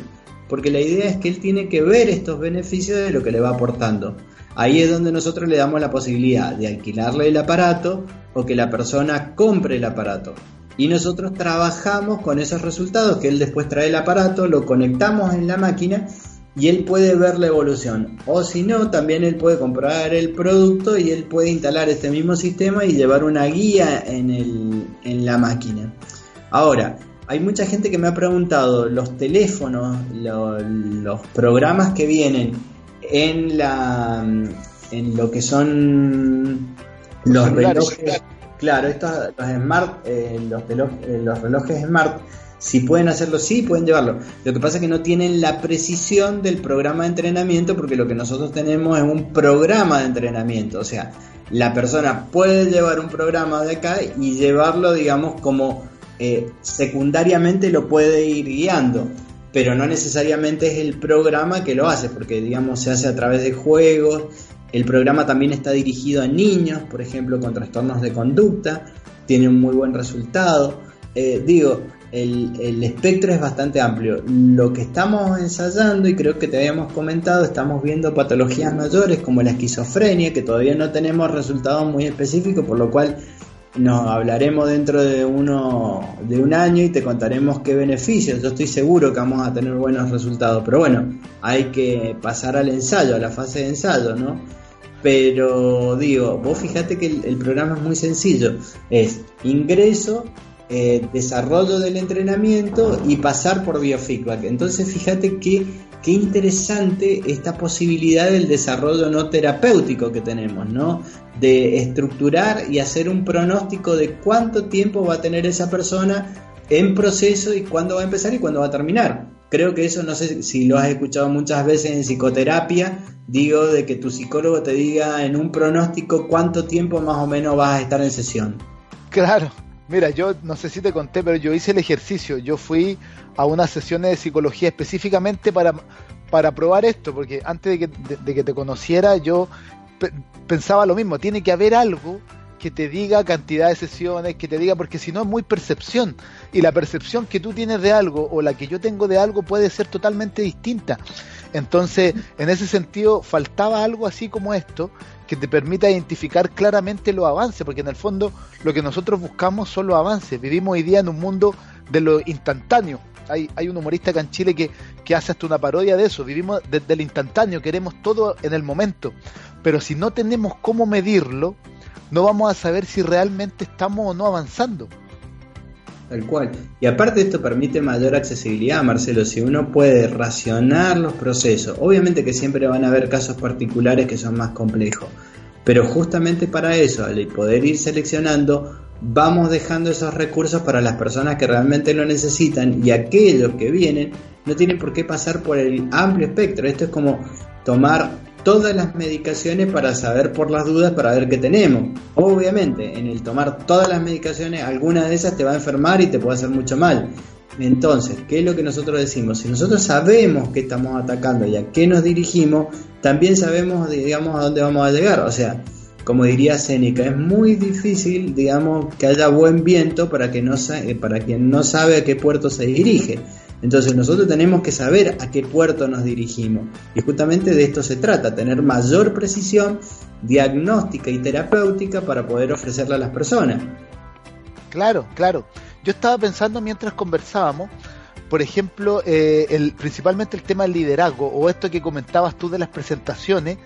porque la idea es que él tiene que ver estos beneficios de lo que le va aportando. Ahí es donde nosotros le damos la posibilidad de alquilarle el aparato o que la persona compre el aparato. Y nosotros trabajamos con esos resultados, que él después trae el aparato, lo conectamos en la máquina y él puede ver la evolución. O si no, también él puede comprar el producto y él puede instalar este mismo sistema y llevar una guía en, en la máquina. Ahora, hay mucha gente que me ha preguntado los teléfonos, los programas que vienen en la en lo que son los relojes, claro, estos los smart, eh, los, eh, los relojes smart, si pueden hacerlo, sí, pueden llevarlo. Lo que pasa es que no tienen la precisión del programa de entrenamiento porque lo que nosotros tenemos es un programa de entrenamiento, o sea, la persona puede llevar un programa de acá y llevarlo, digamos, como eh, secundariamente lo puede ir guiando, pero no necesariamente es el programa que lo hace, porque digamos se hace a través de juegos, el programa también está dirigido a niños, por ejemplo, con trastornos de conducta, tiene un muy buen resultado. Eh, digo, el, el, espectro es bastante amplio. Lo que estamos ensayando, y creo que te habíamos comentado, estamos viendo patologías mayores como la esquizofrenia, que todavía no tenemos resultados muy específicos, por lo cual nos hablaremos dentro de uno de un año y te contaremos qué beneficios. Yo estoy seguro que vamos a tener buenos resultados, pero bueno, hay que pasar al ensayo, a la fase de ensayo, ¿no? Pero digo, vos fíjate que el, programa es muy sencillo, es ingreso, eh, desarrollo del entrenamiento y pasar por biofeedback. Entonces fíjate que qué interesante esta posibilidad del desarrollo no terapéutico que tenemos, ¿no? De estructurar y hacer un pronóstico de cuánto tiempo va a tener esa persona en proceso y cuándo va a empezar y cuándo va a terminar. Creo que eso no sé si lo has escuchado muchas veces en psicoterapia, digo de que tu psicólogo te diga en un pronóstico cuánto tiempo más o menos vas a estar en sesión. Claro, Mira, yo no sé si te conté, pero yo hice el ejercicio. Yo fui a unas sesiones de psicología específicamente para, para probar esto, porque antes de que, de, que te conociera yo pensaba lo mismo, tiene que haber algo que te diga cantidad de sesiones, que te diga, porque si no es muy percepción, y la percepción que tú tienes de algo o la que yo tengo de algo puede ser totalmente distinta. Entonces, en ese sentido, faltaba algo así como esto, que te permita identificar claramente los avances, porque en el fondo lo que nosotros buscamos son los avances. Vivimos hoy día en un mundo de lo instantáneo. Hay, hay un humorista acá en Chile que, que hace hasta una parodia de eso. Vivimos desde el instantáneo, queremos todo en el momento. Pero si no tenemos cómo medirlo, no vamos a saber si realmente estamos o no avanzando. Tal cual. Y aparte esto permite mayor accesibilidad, Marcelo, si uno puede racionar los procesos. Obviamente que siempre van a haber casos particulares que son más complejos, pero justamente para eso, al poder ir seleccionando, vamos dejando esos recursos para las personas que realmente lo necesitan y aquellos que vienen no tienen por qué pasar por el amplio espectro. Esto es como tomar todas las medicaciones para saber por las dudas, para ver qué tenemos. Obviamente, en el tomar todas las medicaciones, alguna de esas te va a enfermar y te puede hacer mucho mal. Entonces, ¿qué es lo que nosotros decimos? Si nosotros sabemos que estamos atacando y a qué nos dirigimos, también sabemos, digamos, a dónde vamos a llegar. O sea, como diría Seneca, es muy difícil, digamos, que haya buen viento para, que no, para quien no sabe a qué puerto se dirige. Entonces nosotros tenemos que saber a qué puerto nos dirigimos. Y justamente de esto se trata, tener mayor precisión diagnóstica y terapéutica para poder ofrecerla a las personas. Claro, claro. Yo estaba pensando mientras conversábamos, por ejemplo, eh, el, principalmente el tema del liderazgo o esto que comentabas tú de las presentaciones,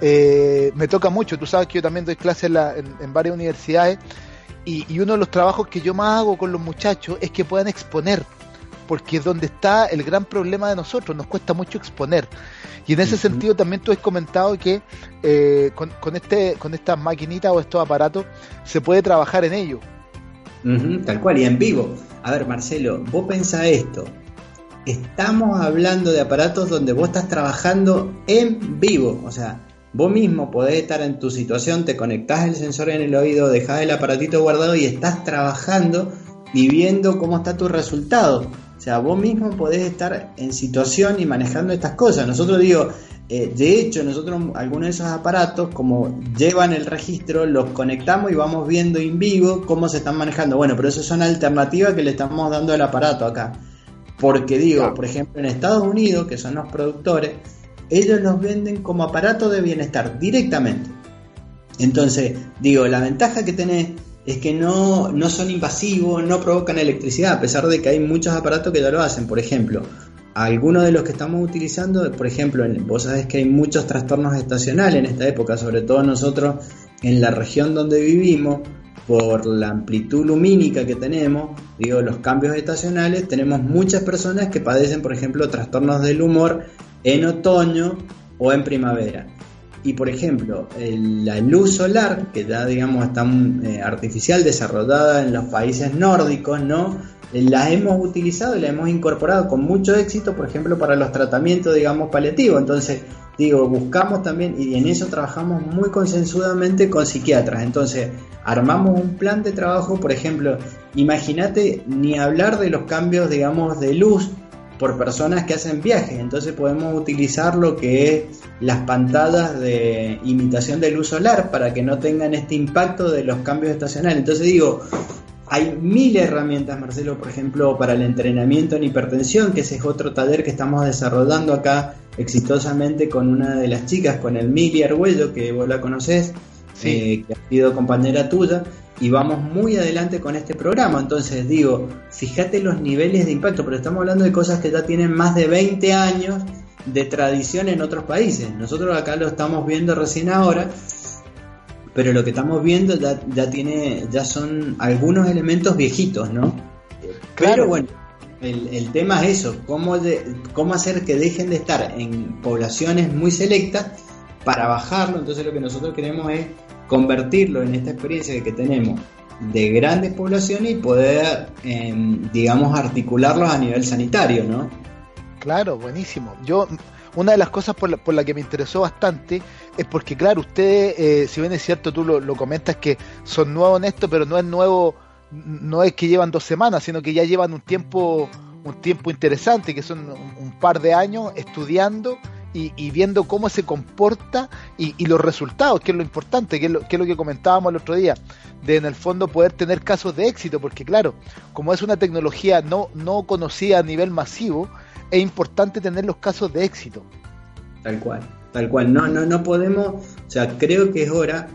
eh, me toca mucho. Tú sabes que yo también doy clases en, varias universidades y, y uno de los trabajos que yo más hago con los muchachos es que puedan exponer porque es donde está el gran problema de nosotros, nos cuesta mucho exponer. Y en ese sentido también tú has comentado que eh, con, este, con estas maquinitas o estos aparatos se puede trabajar en ello. tal cual, y en vivo. A ver, Marcelo, vos pensá esto. Estamos hablando de aparatos donde vos estás trabajando en vivo. O sea, vos mismo podés estar en tu situación, te conectás el sensor en el oído, dejás el aparatito guardado y estás trabajando y viendo cómo está tu resultado. O sea, vos mismo podés estar en situación y manejando estas cosas. Nosotros digo, eh, de hecho, nosotros algunos de esos aparatos, como llevan el registro, los conectamos y vamos viendo en vivo cómo se están manejando. Bueno, pero eso son alternativas que le estamos dando al aparato acá. Porque digo, por ejemplo, en Estados Unidos, que son los productores, ellos los venden como aparato de bienestar directamente. Entonces, digo, la ventaja que tenés es que no, no son invasivos, no provocan electricidad, a pesar de que hay muchos aparatos que ya lo hacen. Por ejemplo, algunos de los que estamos utilizando, por ejemplo, vos sabés que hay muchos trastornos estacionales en esta época, sobre todo nosotros en la región donde vivimos, por la amplitud lumínica que tenemos, digo, los cambios estacionales, tenemos muchas personas que padecen, por ejemplo, trastornos del humor en otoño o en primavera. Y por ejemplo, la luz solar, que ya digamos está eh, artificial, desarrollada en los países nórdicos, ¿no? La hemos utilizado y la hemos incorporado con mucho éxito, por ejemplo, para los tratamientos, digamos, paliativos. Entonces, digo, buscamos también, y en eso trabajamos muy consensudamente con psiquiatras. Entonces, armamos un plan de trabajo, por ejemplo, imagínate ni hablar de los cambios, digamos, de luz por personas que hacen viajes. Entonces podemos utilizar lo que es las pantallas de imitación de luz solar para que no tengan este impacto de los cambios estacionales. Entonces digo, hay mil herramientas, Marcelo, por ejemplo, para el entrenamiento en hipertensión, que ese es otro taller que estamos desarrollando acá exitosamente con una de las chicas, con el Mili Arguello, que vos la conocés, eh, que ha sido compañera tuya. Y vamos muy adelante con este programa. Entonces digo, fíjate los niveles de impacto, pero estamos hablando de cosas que ya tienen más de 20 años de tradición en otros países. Nosotros acá lo estamos viendo recién ahora, pero lo que estamos viendo ya, ya tiene, ya son algunos elementos viejitos, ¿no? Claro. Pero bueno, el, el, tema es eso, cómo, de, cómo hacer que dejen de estar en poblaciones muy selectas para bajarlo. Entonces lo que nosotros queremos es convertirlo en esta experiencia que tenemos de grandes poblaciones y poder, eh, digamos, articularlos a nivel sanitario, ¿no? Claro, buenísimo. Yo, una de las cosas por la, por la que me interesó bastante es porque, claro, ustedes, eh, si bien es cierto, tú lo, lo, comentas que son nuevos en esto, pero no es nuevo, no es que llevan dos semanas, sino que ya llevan un tiempo, un tiempo interesante, que son un, un par de años estudiando y, y, viendo cómo se comporta y, los resultados, que es lo importante, que es lo, que es lo que comentábamos el otro día, de en el fondo poder tener casos de éxito, porque claro, como es una tecnología no, no conocida a nivel masivo, es importante tener los casos de éxito. Tal cual, tal cual. No, no, no podemos, o sea, creo que es hora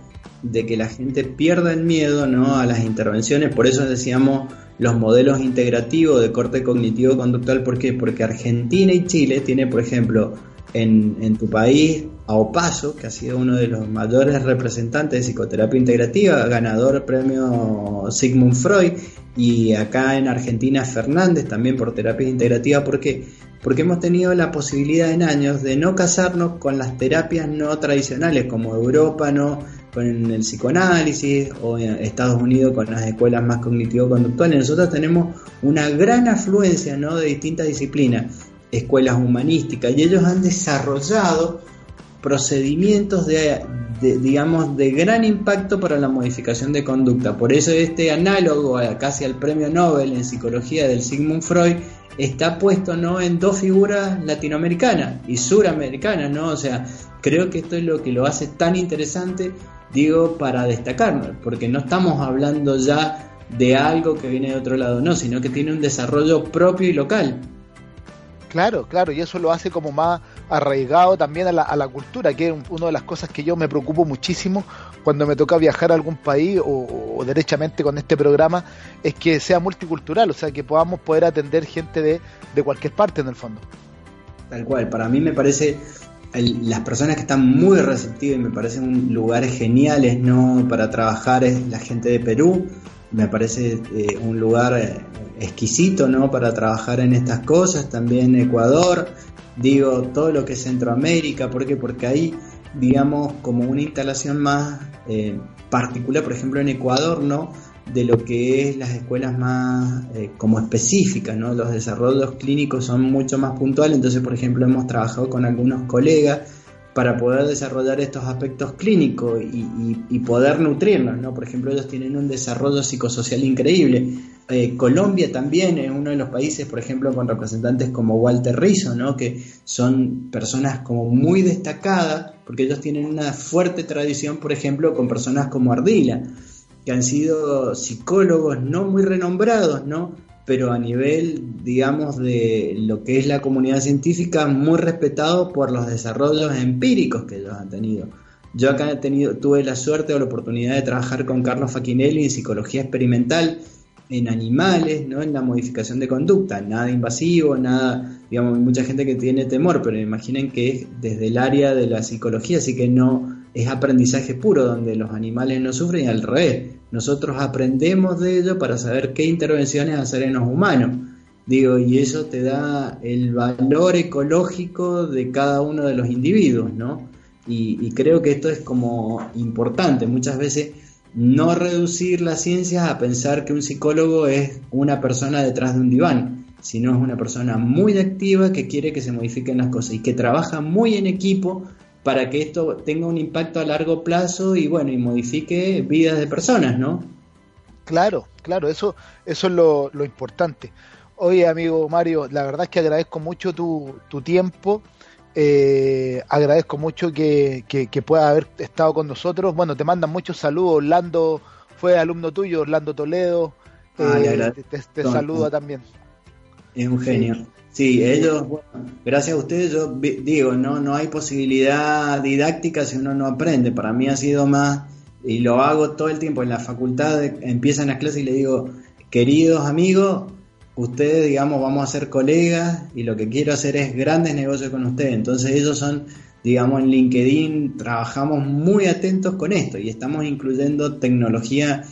de que la gente pierda el miedo ¿no? a las intervenciones, por eso decíamos los modelos integrativos de corte cognitivo conductual, ¿por qué? Porque Argentina y Chile tiene, por ejemplo, en, en, tu país a Opaso, que ha sido uno de los mayores representantes de psicoterapia integrativa, ganador premio Sigmund Freud, y acá en Argentina Fernández también por terapia integrativa, ¿por qué? Porque hemos tenido la posibilidad en años de no casarnos con las terapias no tradicionales, como Europa, ¿no? con el psicoanálisis, o en Estados Unidos con las escuelas más cognitivo-conductuales. Nosotros tenemos una gran afluencia ¿no? de distintas disciplinas escuelas humanísticas y ellos han desarrollado procedimientos de, de, digamos de gran impacto para la modificación de conducta. Por eso este análogo a, casi al premio Nobel en psicología del Sigmund Freud está puesto no en dos figuras latinoamericanas y suramericanas, ¿no? O sea, creo que esto es lo que lo hace tan interesante, digo, para destacar, porque no estamos hablando ya de algo que viene de otro lado, no, sino que tiene un desarrollo propio y local. Claro, claro, y eso lo hace como más arraigado también a la, a la cultura, que es una de las cosas que yo me preocupo muchísimo cuando me toca viajar a algún país o, o, derechamente con este programa, es que sea multicultural, o sea, que podamos poder atender gente de, de cualquier parte en el fondo. Tal cual, para mí me parece, el, las personas que están muy receptivas y me parecen lugares geniales ¿no? para trabajar es la gente de Perú, me parece eh, un lugar eh, exquisito ¿no? para trabajar en estas cosas, también Ecuador, digo, todo lo que es Centroamérica, ¿por qué? Porque ahí, digamos, como una instalación más eh, particular, por ejemplo en Ecuador, ¿no? de lo que es las escuelas más eh, como específicas, ¿no? Los desarrollos clínicos son mucho más puntuales, entonces, por ejemplo, hemos trabajado con algunos colegas para poder desarrollar estos aspectos clínicos y, poder nutrirnos, ¿no? Por ejemplo, ellos tienen un desarrollo psicosocial increíble. Eh, Colombia también es uno de los países, por ejemplo, con representantes como Walter Rizzo, ¿no? Que son personas como muy destacadas, porque ellos tienen una fuerte tradición, por ejemplo, con personas como Ardila, que han sido psicólogos no muy renombrados, ¿no? Pero a nivel, digamos, de lo que es la comunidad científica, muy respetado por los desarrollos empíricos que ellos han tenido. Yo acá he tenido, tuve la suerte o la oportunidad de trabajar con Carlos Faquinelli en psicología experimental en animales, ¿no? en la modificación de conducta, nada invasivo, nada, digamos, hay mucha gente que tiene temor, pero imaginen que es desde el área de la psicología, así que no es aprendizaje puro, donde los animales no sufren y al revés, nosotros aprendemos de ello para saber qué intervenciones hacer en los humanos. Digo, y eso te da el valor ecológico de cada uno de los individuos, ¿no? Y, y creo que esto es como importante. Muchas veces no reducir las ciencias a pensar que un psicólogo es una persona detrás de un diván, sino es una persona muy activa que quiere que se modifiquen las cosas y que trabaja muy en equipo para que esto tenga un impacto a largo plazo y bueno, y modifique vidas de personas, ¿no? Claro, claro, eso, eso es lo, lo importante. Oye, amigo Mario, la verdad es que agradezco mucho tu, tu tiempo. Eh, agradezco mucho que, que, que puedas haber estado con nosotros. Bueno, te mandan muchos saludos. Orlando fue alumno tuyo, Orlando Toledo. Ah, eh, te, te saluda también. Es un genio. Sí. Sí, ellos, bueno, gracias a ustedes, yo digo, no, no hay posibilidad didáctica si uno no aprende. Para mí ha sido más y lo hago todo el tiempo en la facultad, empiezan las clases y le digo, queridos amigos, ustedes, digamos, vamos a ser colegas y lo que quiero hacer es grandes negocios con ustedes. Entonces ellos son, digamos, en LinkedIn trabajamos muy atentos con esto y estamos incluyendo tecnología,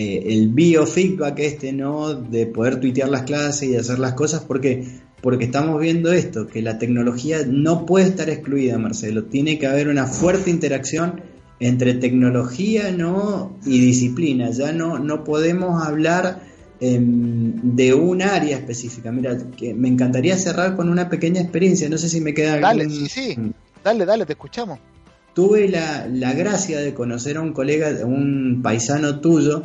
eh, el biofeedback este, ¿no? De poder tuitear las clases y hacer las cosas porque porque estamos viendo esto, que la tecnología no puede estar excluida, Marcelo, tiene que haber una fuerte interacción entre tecnología ¿no? y disciplina, ya no, no podemos hablar em, de un área específica. Mira, que me encantaría cerrar con una pequeña experiencia, no sé si me queda... Dale, sí, sí, dale, dale, te escuchamos. Tuve la, la gracia de conocer a un colega, un paisano tuyo,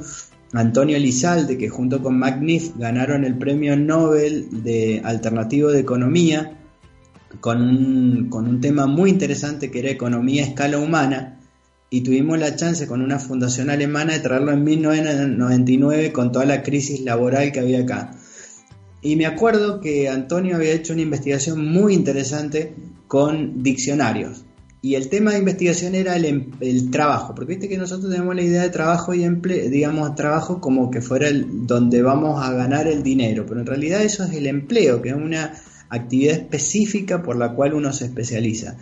Antonio Lizalde, que junto con McNiff ganaron el premio Nobel de Alternativo de Economía, con un, con un tema muy interesante que era Economía a escala humana, y tuvimos la chance con una fundación alemana de traerlo en 1999 con toda la crisis laboral que había acá. Y me acuerdo que Antonio había hecho una investigación muy interesante con diccionarios. Y el tema de investigación era el, el, trabajo, porque viste que nosotros tenemos la idea de trabajo y empleo, digamos, trabajo como que fuera el, donde vamos a ganar el dinero, pero en realidad eso es el empleo, que es una actividad específica por la cual uno se especializa.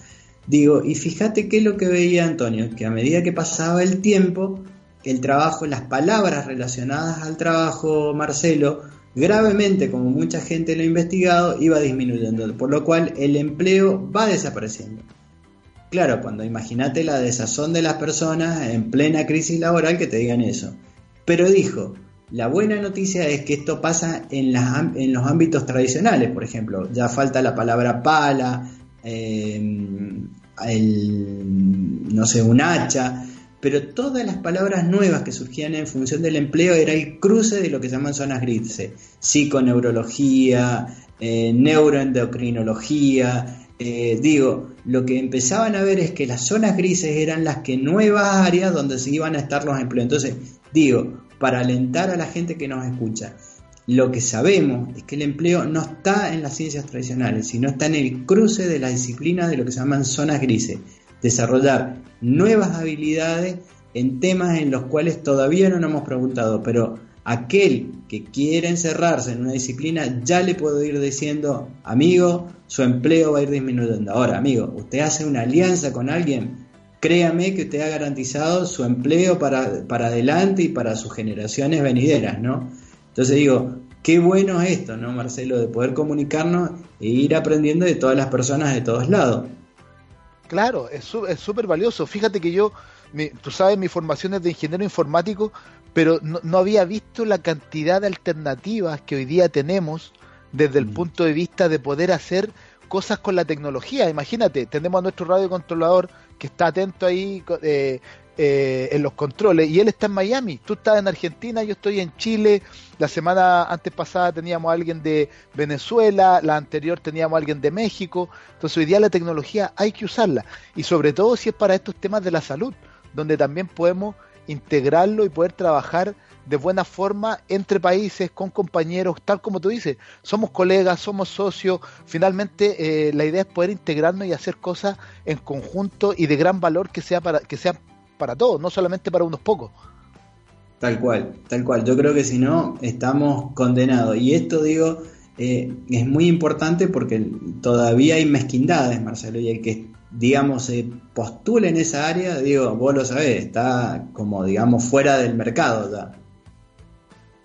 Digo, y fíjate qué es lo que veía Antonio, que a medida que pasaba el tiempo, el trabajo, las palabras relacionadas al trabajo, Marcelo, gravemente, como mucha gente lo ha investigado, iba disminuyendo, por lo cual el empleo va desapareciendo. Claro, cuando imagínate la desazón de las personas en plena crisis laboral que te digan eso. Pero dijo, la buena noticia es que esto pasa en, los ámbitos tradicionales, por ejemplo, ya falta la palabra pala, em, no sé, un hacha, pero todas las palabras nuevas que surgían en función del empleo era el cruce de lo que llaman zonas grises, psiconeurología, eh, neuroendocrinología, eh, digo, lo que empezaban a ver es que las zonas grises eran las que nuevas áreas donde se iban a estar los empleos. Entonces, digo, para alentar a la gente que nos escucha, lo que sabemos es que el empleo no está en las ciencias tradicionales, sino está en el cruce de las disciplinas de lo que se llaman zonas grises. Desarrollar nuevas habilidades en temas en los cuales todavía no nos hemos preguntado, pero aquel que quiere encerrarse en una disciplina ya le puedo ir diciendo, amigo, su empleo va a ir disminuyendo. Ahora, amigo, usted hace una alianza con alguien, créame que usted ha garantizado su empleo para, para adelante y para sus generaciones venideras, ¿no? Entonces digo, qué bueno es esto, ¿no, Marcelo? De poder comunicarnos e ir aprendiendo de todas las personas de todos lados. Claro, es súper valioso. Fíjate que yo, tú sabes, mi formación es de ingeniero informático, pero no, había visto la cantidad de alternativas que hoy día tenemos desde el mm. punto de vista de poder hacer cosas con la tecnología. Imagínate, tenemos a nuestro radiocontrolador que está atento ahí eh, eh, en los controles y él está en Miami. Tú estás en Argentina, yo estoy en Chile. La semana antes pasada teníamos a alguien de Venezuela, la anterior teníamos a alguien de México. Entonces hoy día la tecnología hay que usarla y sobre todo si es para estos temas de la salud, donde también podemos integrarlo y poder trabajar de buena forma entre países, con compañeros, tal como tú dices, somos colegas, somos socios, finalmente eh, la idea es poder integrarnos y hacer cosas en conjunto y de gran valor que sea para que sean para todos, no solamente para unos pocos. Tal cual, tal cual. Yo creo que si no, estamos condenados. Y esto digo, eh, es muy importante porque todavía hay mezquindades, Marcelo, y el que digamos, se postula en esa área, digo, vos lo sabés, está como, digamos, fuera del mercado ya.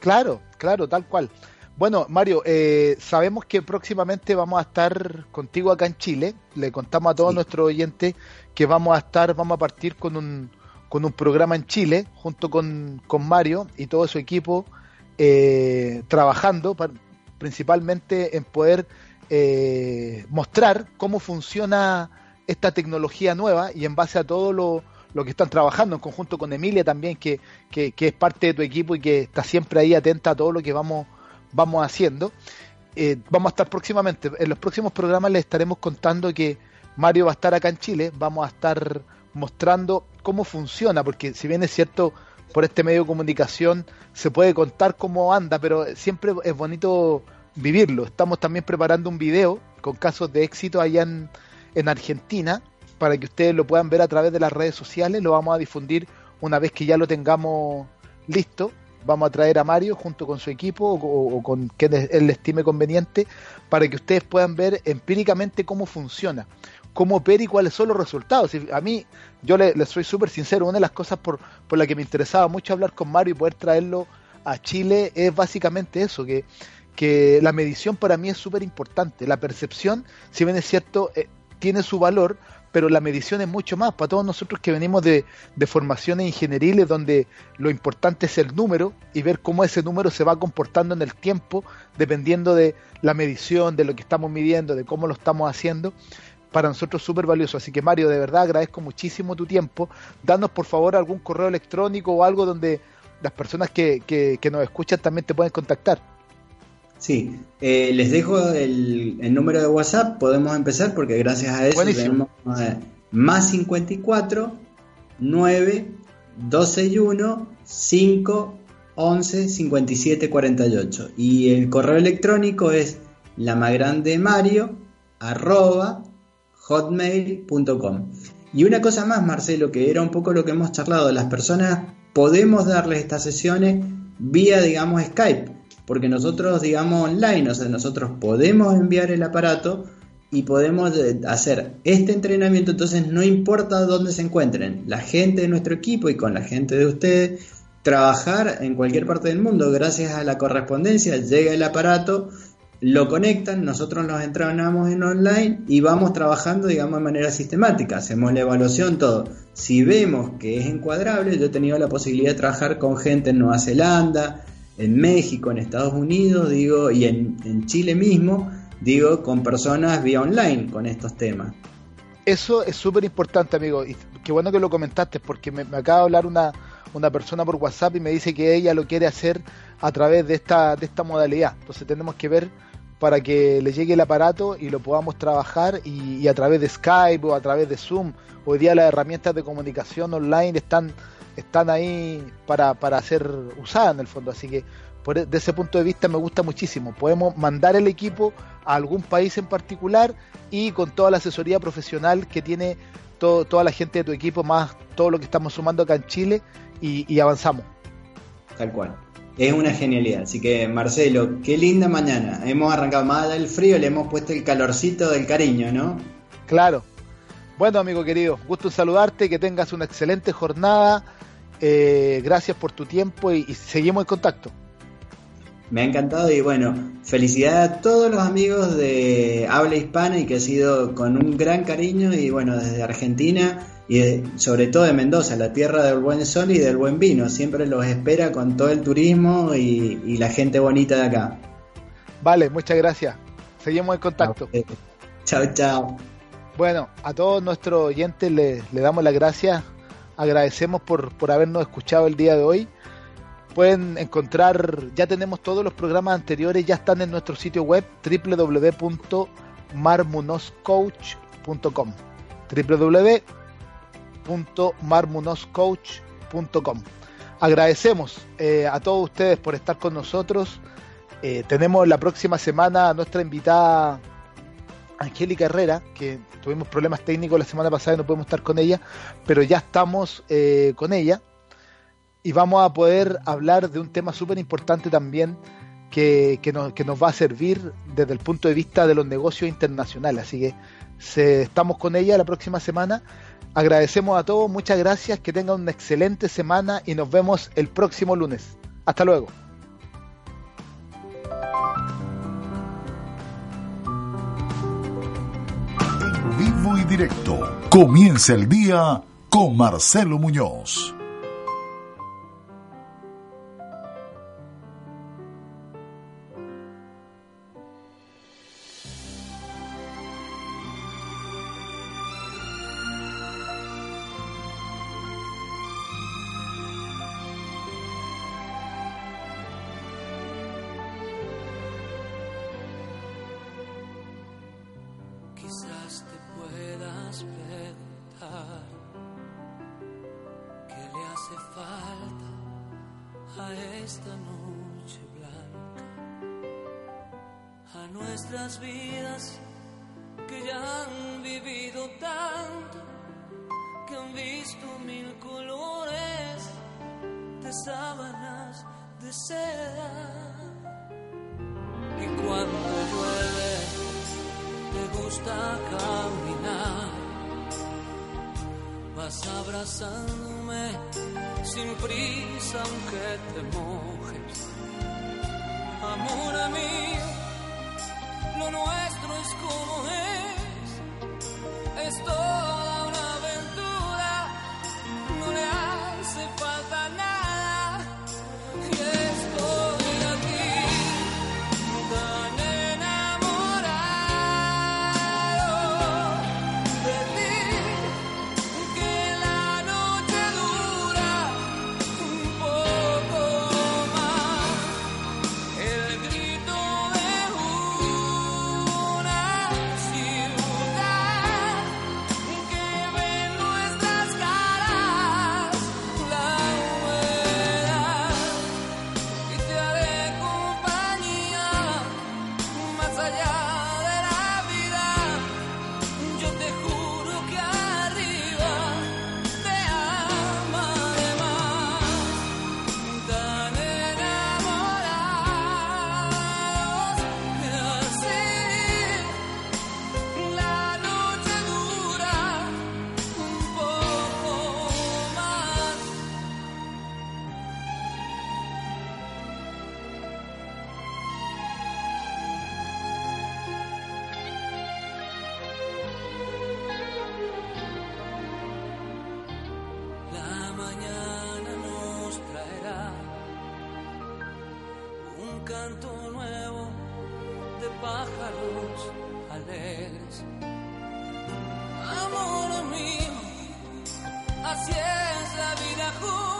Claro, claro, tal cual. Bueno, Mario, eh, sabemos que próximamente vamos a estar contigo acá en Chile. Le contamos a todos nuestros oyentes que vamos a estar, vamos a partir con un, con un programa en Chile, junto con, con Mario y todo su equipo, eh, trabajando principalmente en poder eh, mostrar cómo funciona esta tecnología nueva y en base a todo lo, que están trabajando en conjunto con Emilia también, que, que, es parte de tu equipo y que está siempre ahí atenta a todo lo que vamos, vamos haciendo. Eh, vamos a estar próximamente, en los próximos programas les estaremos contando que Mario va a estar acá en Chile, vamos a estar mostrando cómo funciona, porque si bien es cierto, por este medio de comunicación se puede contar cómo anda, pero siempre es bonito vivirlo. Estamos también preparando un video con casos de éxito allá en, en Argentina para que ustedes lo puedan ver a través de las redes sociales. Lo vamos a difundir una vez que ya lo tengamos listo, vamos a traer a Mario junto con su equipo o, con quien él le estime conveniente para que ustedes puedan ver empíricamente cómo funciona, cómo opera y cuáles son los resultados. a mí, yo le, soy súper sincero, una de las cosas por, por la que me interesaba mucho hablar con Mario y poder traerlo a Chile es básicamente eso, que, que la medición para mí es súper importante. La percepción, si bien es cierto, eh, tiene su valor, pero la medición es mucho más. Para todos nosotros que venimos de, de, formaciones ingenieriles donde lo importante es el número y ver cómo ese número se va comportando en el tiempo, dependiendo de la medición, de lo que estamos midiendo, de cómo lo estamos haciendo, para nosotros súper valioso. Así que Mario, de verdad agradezco muchísimo tu tiempo. Danos por favor algún correo electrónico o algo donde las personas que, que nos escuchan también te pueden contactar. Sí, eh, les dejo el, número de WhatsApp, podemos empezar porque gracias a eso tenemos eh, más 54 9 1 5 11 57 48 y el correo electrónico es lamagrandemario arroba hotmail.com y una cosa más Marcelo que era un poco lo que hemos charlado las personas podemos darles estas sesiones vía digamos Skype porque nosotros, digamos, online, o sea, nosotros podemos enviar el aparato y podemos eh, hacer este entrenamiento, entonces no importa dónde se encuentren, la gente de nuestro equipo y con la gente de ustedes, trabajar en cualquier parte del mundo, gracias a la correspondencia, llega el aparato, lo conectan, nosotros nos entrenamos en online y vamos trabajando, digamos, de manera sistemática, hacemos la evaluación, todo. Si vemos que es encuadrable, yo he tenido la posibilidad de trabajar con gente en Nueva Zelanda, en México, en Estados Unidos, digo, y en, Chile mismo, digo, con personas vía online con estos temas. Eso es súper importante, amigo, y qué bueno que lo comentaste, porque me, acaba de hablar una, una persona por WhatsApp y me dice que ella lo quiere hacer a través de esta, de esta modalidad. Entonces tenemos que ver para que le llegue el aparato y lo podamos trabajar y, y, a través de Skype o a través de Zoom. Hoy día las herramientas de comunicación online están están ahí para, para ser usadas en el fondo. Así que por, e, de ese punto de vista me gusta muchísimo. Podemos mandar el equipo a algún país en particular y con toda la asesoría profesional que tiene todo, toda la gente de tu equipo, más todo lo que estamos sumando acá en Chile y, avanzamos. Tal cual. Es una genialidad. Así que, Marcelo, qué linda mañana. Hemos arrancado más del frío, le hemos puesto el calorcito del cariño, ¿no? Claro. Bueno, amigo querido, gusto en saludarte, que tengas una excelente jornada eh, gracias por tu tiempo y, seguimos en contacto. Me ha encantado y bueno, felicidades a todos los amigos de habla hispana y que ha sido con un gran cariño y bueno, desde Argentina y sobre todo de Mendoza, la tierra del buen sol y del buen vino. Siempre los espera con todo el turismo y, la gente bonita de acá. Vale, muchas gracias. Seguimos en contacto. Chao, chao. Bueno, a todos nuestros oyentes le, le damos las gracias agradecemos por, por habernos escuchado el día de hoy. Pueden encontrar, ya tenemos todos los programas anteriores, ya están en nuestro sitio web www.marmunoscoach.com www.marmunoscoach.com Agradecemos eh, a todos ustedes por estar con nosotros. Eh, tenemos la próxima semana a nuestra invitada Angélica Herrera, que tuvimos problemas técnicos la semana pasada y no podemos estar con ella, pero ya estamos eh, con ella y vamos a poder hablar de un tema súper importante también que, nos, va a servir desde el punto de vista de los negocios internacionales. Así que estamos con ella la próxima semana. Agradecemos a todos, muchas gracias, que tengan una excelente semana y nos vemos el próximo lunes. Hasta luego. Vivo y directo. Comienza el día con Marcelo Muñoz. puedas preguntar qué le hace falta a esta noche blanca, a nuestras vidas que ya han vivido tanto, que han visto mil colores de sábanas de seda, que cuando llueve gusta caminar, vas abrazándome sin prisa aunque te mojes. Amor mío, lo nuestro es como es. Estoy canto nuevo de pájaros alegres. Amor mío, así es la vida justa.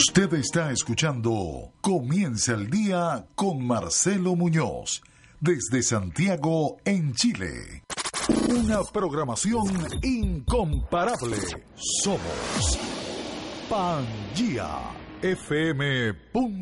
Usted está escuchando Comienza el día con Marcelo Muñoz desde Santiago, en Chile. Una programación incomparable. Somos Pangea fm.com.